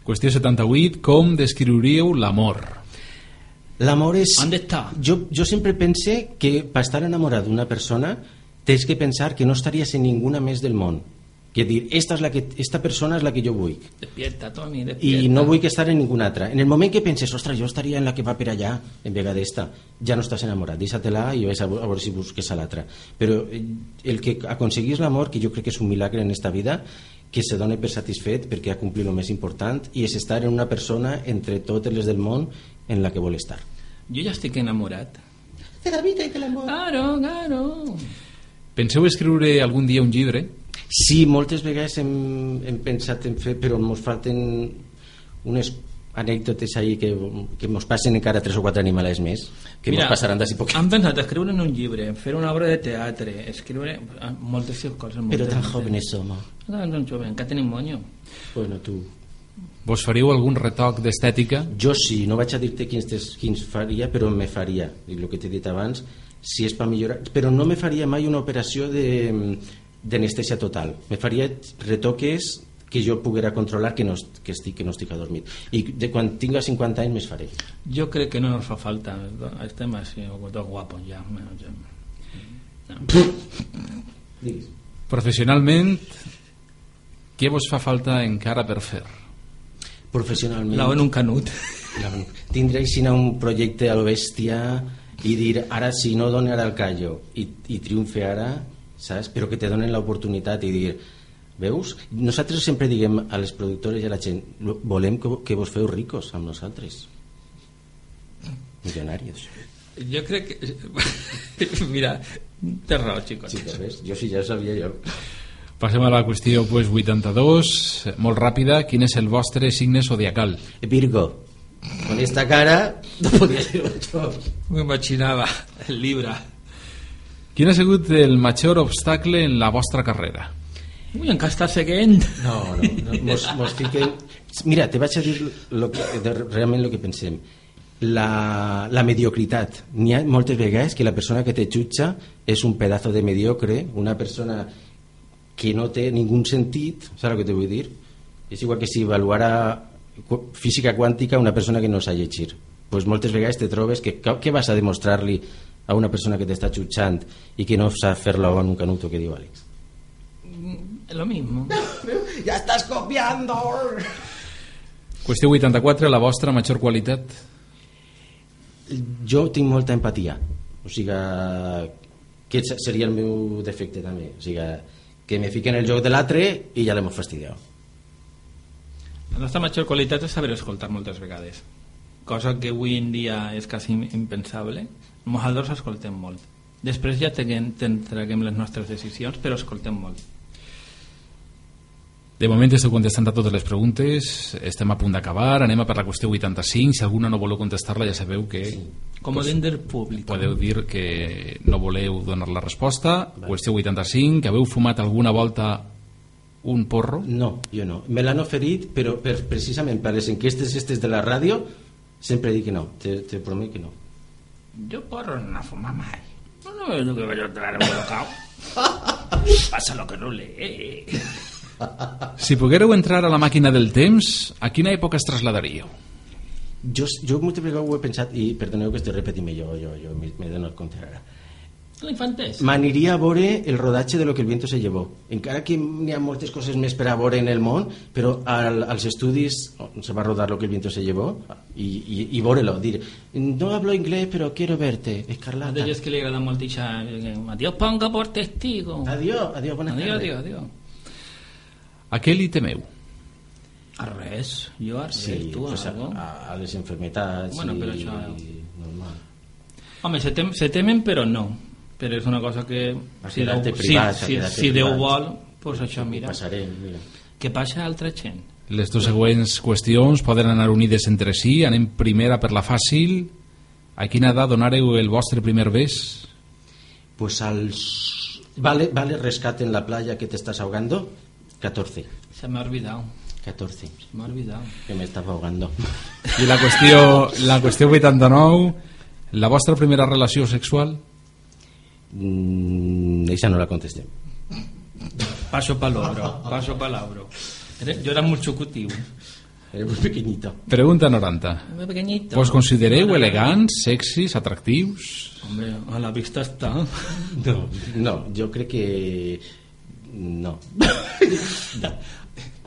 Qüestió 78, com descriuríeu l'amor? L'amor és... On està? Jo, jo sempre pense que per estar enamorat d'una persona tens que pensar que no estaries en ninguna més del món. Que dir, esta, és la que, esta persona és la que jo vull. Despierta, Toni, despierta. I no vull que estar en ninguna altra. En el moment que penses, ostres, jo estaria en la que va per allà, en vega d'esta, ja no estàs enamorat, deixa-te-la i ves a, a veure si busques a l'altra. Però eh, el que aconseguís l'amor, que jo crec que és un milagre en esta vida, que se dona per satisfet perquè ha complit el més important i és estar en una persona entre totes les del món en la que vol estar. Jo ja estic enamorat. De la vida y del amor. Claro, claro. Penseu escriure algun dia un llibre? Sí, moltes vegades hem, hem pensat en fer, però ens falten unes anècdotes ahí que, que ens passen encara tres o quatre animalets més, que ens passaran d'ací poc. Han pensat escriure en un llibre, fer una obra de teatre, escriure moltes coses. Moltes, Però tan jóvenes somos. Tan, tan joven, que tenim moño. Bueno, tu... Vos faríeu algun retoc d'estètica? Jo sí, no vaig a dir-te quins, quins faria, però me faria, i el que t'he dit abans, si és per millorar, però no me faria mai una operació de, d'anestèsia total. Me faria retoques que jo poguera controlar que no, que estic, que no estic adormit. I de quan tinga 50 anys més faré. Yo creo que no nos fa falta. Estem así, dos guapos ya. ya. Digues. Professionalment, què vos fa falta encara per fer? Professionalment... La en un canut. Tindre així un projecte a lo bèstia i dir ara si no dona ara el callo i, i triomfe ara saps? però que te donen l'oportunitat i dir veus? Nosaltres sempre diguem a les productores i a la gent "Lo- volem que, que vos feu ricos amb nosaltres milionaris Yo creo que... Mira, te raó, chicos. sí, ves? jo sí ja ho sabia jo Passem a la qüestió pues, 82, molt ràpida. Quin és el vostre signe zodiacal? Virgo con esta cara no podia ser otro Me imaginaba el Libra. Quin ha sigut el major obstacle en la vostra carrera? Uy, encara està seguint. No, no, no mos, mos fiquem... Mira, te vaig a dir lo que, de, realment el que pensem. La, la mediocritat. N'hi ha moltes vegades que la persona que te jutja és un pedazo de mediocre, una persona que no té ningú sentit, saps el que te vull dir? És igual que si avaluara física quàntica una persona que no sa llegir. Pues moltes vegades te trobes que què vas a demostrar-li a una persona que t'està jutjant i que no sap fer-la en un canuto que diu Àlex. Lo mismo. ¡Ya estás copiando! Qüestió 84, la vostra major qualitat? jo tinc molta empatia o sigui que se- seria el meu defecte també o sigui que me fique en el joc de l'altre i ja l'hem fastidiat La nostra major qualitat és saber escoltar moltes vegades. Cosa que avui en dia és quasi impensable. Nosaltres escoltem molt. Després ja traguem les nostres decisions, però escoltem molt. De moment esteu contestant a totes les preguntes, estem a punt d'acabar, anem a per la qüestió 85, si alguna no voleu contestar-la ja sabeu que Com pues, del públic. podeu dir que no voleu donar la resposta. Qüestió 85, haveu fumat alguna volta un porro? no, jo no, me l'han oferit però per, precisament per les enquestes estes de la ràdio sempre dic que no, te, te promet que no Jo porro no fumar mai. No, no veo que vaya a entrar en colocado. Pasa lo que no lee. Si poguéreu entrar a la màquina del temps, a quina època es trasladaríeu? jo, jo moltes vegades ho he pensat i perdoneu que estic repetint-me jo, jo, jo m'he donat compte ara L'infantès. m'aniria a veure el rodatge de lo que el viento se llevó encara que n'hi ha moltes coses més per a veure en el món però al, als estudis on se va rodar lo que el viento se llevó i, i, i veure-lo, dir no hablo inglés però quiero verte Escarlata D'elles que li agrada molt ixa... Adiós, ponga por testigo. adiós, adiós, buenas Adiós, tardes adiós, adiós. A què li temeu? A res, jo a res, sí, tu, pues a, a, a les enfermetats Bueno, i, però això- normal Home, se, tem, se temen però no. Però és una cosa que... Si Déu, quedar-te si, si, si Déu vol, pues això, mira. passaré, mira Què passa a altra gent? Les dues següents qüestions poden anar unides entre si. Anem primera per la fàcil. A quina edat donareu el vostre primer bes? pues als vale, vale rescate en la playa que te estás ahogando 14 Se m'ha olvidado. 14 Se m'ha olvidado. que me estaba ahogando I la qüestió, la qüestió 89, la vostra primera relació sexual? Mm, esa no la contesté Paso palabra, paso palabra. Jo era molt xucutiu. era muy pequeñito Pregunta 90. Muy pequeñito. Vos considereu elegants, sexis, atractius? Hombre, a la vista està. no, no yo creo que no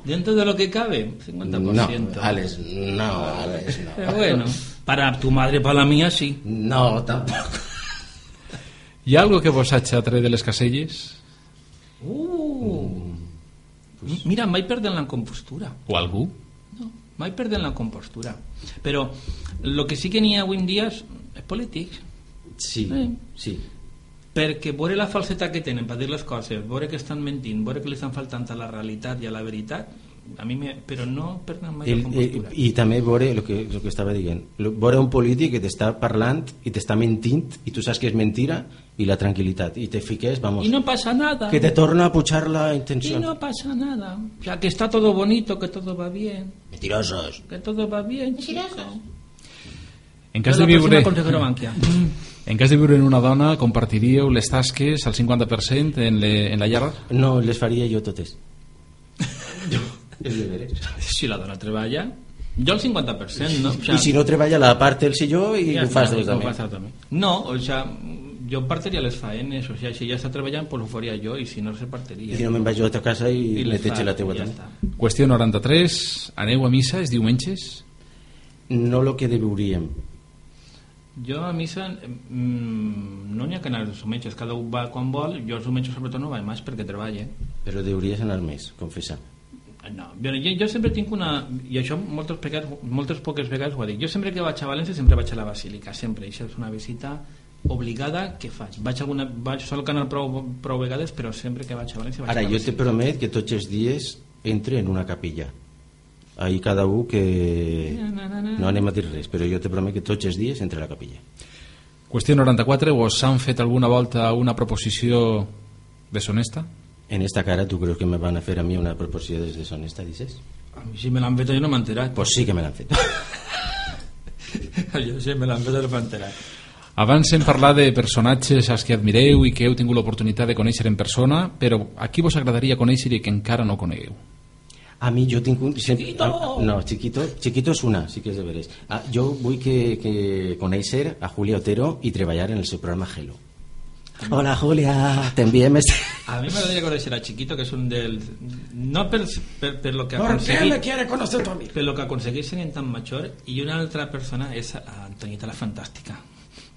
Dentro de lo que cabe, 50%. no Alex no Alex no Pero bueno, para tu madre, para la mía, sí. no tampoco Hi ha algo que vos haig atret de les caselles? Uh. Mira, mai perden la compostura. O algú? No, mai perden la compostura. Però el que sí que n'hi ha avui en dia és, és polítics. sí Eh. sí Perquè veure la falsetat que tenen per dir les coses, veure que estan mentint, veure que li estan faltant a la realitat i a la veritat, a mi me... però no perden mai el, la compostura. i, i també veure el que, el que estava dient veure un polític que t'està parlant i t'està mentint i tu saps que és mentira i la tranquil·litat i te fiques, vamos I no passa nada. que te torna a pujar la Y intenció no pasa nada. O sea, que está todo bonito, que todo va bien. mentirosos Que todo va bien. Mentirosos. chico. En cas de viure... En cas de viure en una dona, compartiríeu les tasques al 50% en, le, en la llar? No, les faria jo totes. Els deberes. Si la dona treballa, jo el 50%, no? O sea, I si no treballa, la part el si jo i ja ho fas ho també. també. No, o sea, jo partiria les faenes, o sea, si ja està treballant, pues ho faria jo, i si no, se partiria. I si no me'n vaig jo a ta casa i, I fas, la teua i ja també. Qüestió 93. Aneu a missa els diumenges? No el que deburíem. Jo a missa mm, no n'hi ha que anar els diumenges, cada un va quan vol, jo els diumenges sobretot no vaig més perquè treballe. Però deuries anar més, confessar. No, jo, jo, jo sempre tinc una... I això moltes, vegades, moltes poques vegades ho dic. Jo sempre que vaig a València sempre vaig a la Basílica, sempre. Això és una visita obligada que faig. Vaig, alguna, vaig sol anar prou, prou vegades, però sempre que vaig a València vaig Ara, a la jo te promet que tots els dies entre en una capilla. Ahí cada un que... No anem a dir res, però jo te promet que tots els dies entre a la capilla. Qüestió 94. Us han fet alguna volta una proposició deshonesta? En esta cara, ¿tú crees que me van a hacer a mí una proposición desde deshonesta, dices? A mi si me l'han fet jo no m'he enterat. Pues sí que me la han fet. jo si me l'han fet no m'he enterat. Abans hem parlat de personatges als que admireu i que heu tingut l'oportunitat de conèixer en persona, però a qui vos agradaria conèixer i que encara no conegueu? A mí yo tengo un... Chiquito! no, chiquito, chiquito es una, sí que es de veres. Ah, yo voy que, que conocer a Julia Otero y trabajar en el seu programa Hello. Hola Julia, te envié mes... A mi m'agradaria conèixer a Chiquito, que és un dels... No per, per, per lo que ha ¿Por qué me quiere conocer tu amigo? per lo que aconsegueix sent tan major, i una altra persona és a Antonieta la Fantàstica,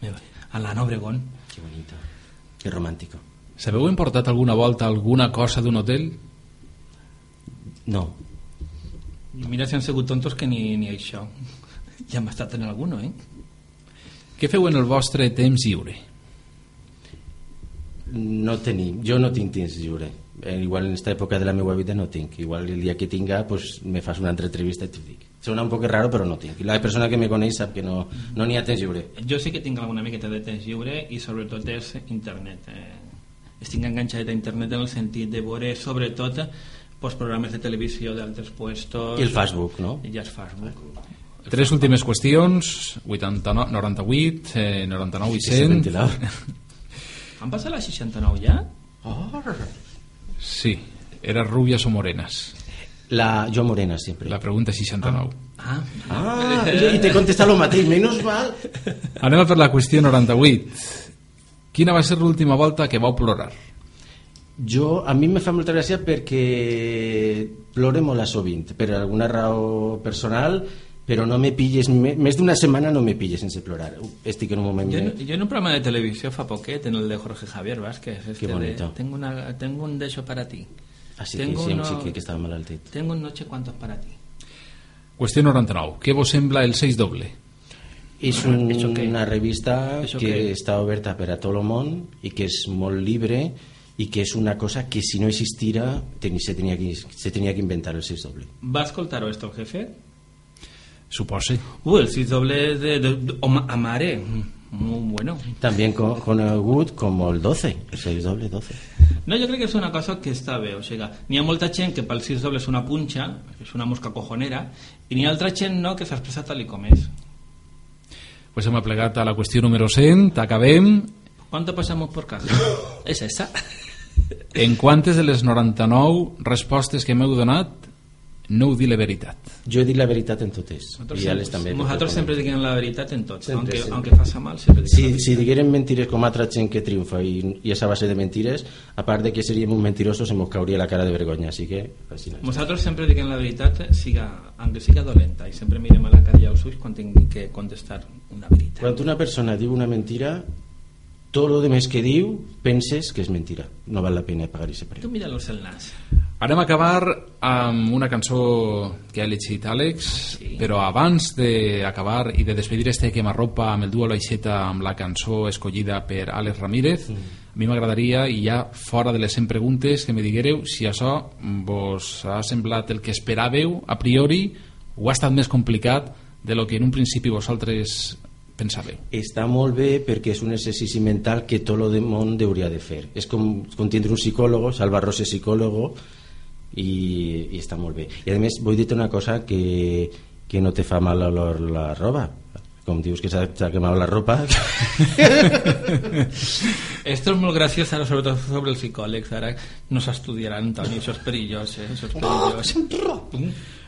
Meva, a l'Anna Obregón. Qué bonito, qué romántico. Sabeu importat alguna volta alguna cosa d'un hotel? No, mira si han sigut tontos que ni, ni això. Ja hem estat en alguno, eh? Què feu en el vostre temps lliure? No tenim, jo no tinc temps lliure. Eh, igual en esta època de la meva vida no tinc. Igual el dia que tinga pues, me fas una altra entrevista i t'ho dic. Sona un poc raro però no tinc. La persona que me coneix sap que no no n'hi ha temps lliure. Jo sí que tinc alguna miqueta de temps lliure i sobretot és internet. Eh? Estic enganxat a internet en el sentit de veure sobretot pues, programes de televisió d'altres puestos. I el Facebook, no? I ja és Facebook. Tres últimes qüestions, 89, 98, eh, 99 i Ese 100. Han passat les 69 ja? Sí, eres rubias o morenas. La, jo morena sempre. La pregunta és 69. Ah, Ah, i te contesta lo mateix, menys mal. Anem a per la qüestió 98. Quina va ser l'última volta que vau plorar? Jo, a mi me fa molta gràcia perquè plore molt a sovint, per alguna raó personal, però no me pilles, me- més d'una setmana no me pilles sense plorar. Estic en un moment... Jo, yo en un programa de televisión fa poquet, en el de Jorge Javier Vázquez, este Qué bonito. de, tengo, una, tengo un deso para ti. Así que tengo sí, uno- sí que, que estava malaltet. Tengo un noche cuantos para ti. Qüestió 99. Què vos sembla el 6 doble? És un, una revista que està oberta per a tot el món i que és molt llibre i que és una cosa que si no existira teni- se tenia que, se tenia que inventar el 6 doble. ¿Va a escoltar esto jefe? Supose. Uh, el 6 doble de, de, de Amare. Muy bueno. També con, conegut com el 12, el 6 doble 12. No, jo crec que és una cosa que està bé, o sigui, n'hi ha molta gent que pel 6 doble és una punxa, és una mosca cojonera, i n'hi ha altra gent no, que s'expressa tal i com és. Pues hem aplegat a la qüestió número 100, acabem. ¿Cuánto pasamos por casa? es esa. En quantes de les 99 respostes que m'heu donat no heu dit la veritat? Jo he dit la veritat en totes. Nosaltres, I sempre, també. nosaltres sempre diguem la veritat en tot, Sempre, aunque, sempre. aunque faça mal, sempre Si, si diguérem mentires com altra gent que triomfa i, i és a base de mentires, a part de que seríem un mentiroso, se mos cauria la cara de vergonya, així que... No. Nosaltres sempre diguem la veritat, siga, aunque siga dolenta, i sempre mirem a la cara i als ulls quan tingui que contestar una veritat. Quan una persona diu una mentira, tot el demés que diu penses que és mentira. No val la pena pagar aquest preu. Tu mira-los el nas. Anem a acabar amb una cançó que ha elegit Àlex, Sí. però abans d'acabar i de despedir este quemarropa amb el duo l'aixeta amb la cançó escollida per Àlex Ramírez, a mi m'agradaria, i ja fora de les 100 preguntes, que me diguereu si això vos ha semblat el que esperàveu a priori o ha estat més complicat de lo que en un principi vosaltres pensàveu. Està molt bé perquè és un exercici mental que tot el món hauria de fer. És com, com tindre un psicòlogo, Salva Rosa psicòlogo, i, i està molt bé. I a més, vull dir una cosa que, que no te fa mal olor la roba. com dius que s'ha quemat la ropa Esto es molt graciós ara, sobretot sobre els psicòlegs. Ara no s'estudiaran, Toni, això és perillós, eh? Això és perillós.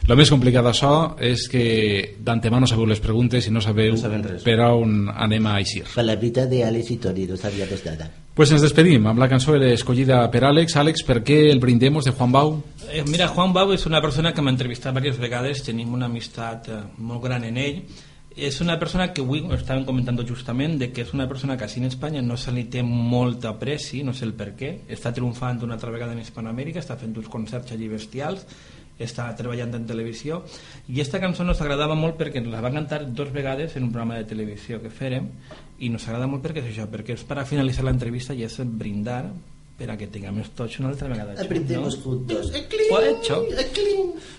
Lo més complicat d'això és que d'antemà no sabeu les preguntes i no sabeu No sabem res. per on anem a eixir. Palabrita de Alex i Toni, no sabia més nada. Pues ens despedim amb la cançó escollida per Àlex. Àlex, per què el brindemos de Juan Bau? Eh, mira, Juan Bau és una persona que m'ha entrevistat diverses vegades, tenim una amistat eh, molt gran en ell. És una persona que avui estàvem comentant justament de que és una persona que així en Espanya no se li té molta apreci, no sé el per què. Està triomfant una altra vegada en Hispanoamèrica, està fent uns concerts allí bestials, està treballant en televisió i aquesta cançó nos agradava molt perquè la van cantar dos vegades en un programa de televisió que fèrem i nos agrada molt perquè és això, perquè és per a finalitzar l'entrevista i és brindar per a que tinguem tots una altra vegada Aprendemos juntos. Ha hecho.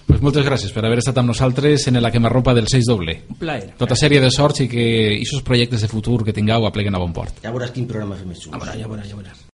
Pues moltes gràcies per haver estat amb nosaltres en la quemarropa del 6 doble. un plaer Tota sèrie de sorts i que aquests projectes de futur que tingueu apleguen a bon port. Ja veuràs quin programa fem més xulo. ja veuràs, ja veuràs, ja veuràs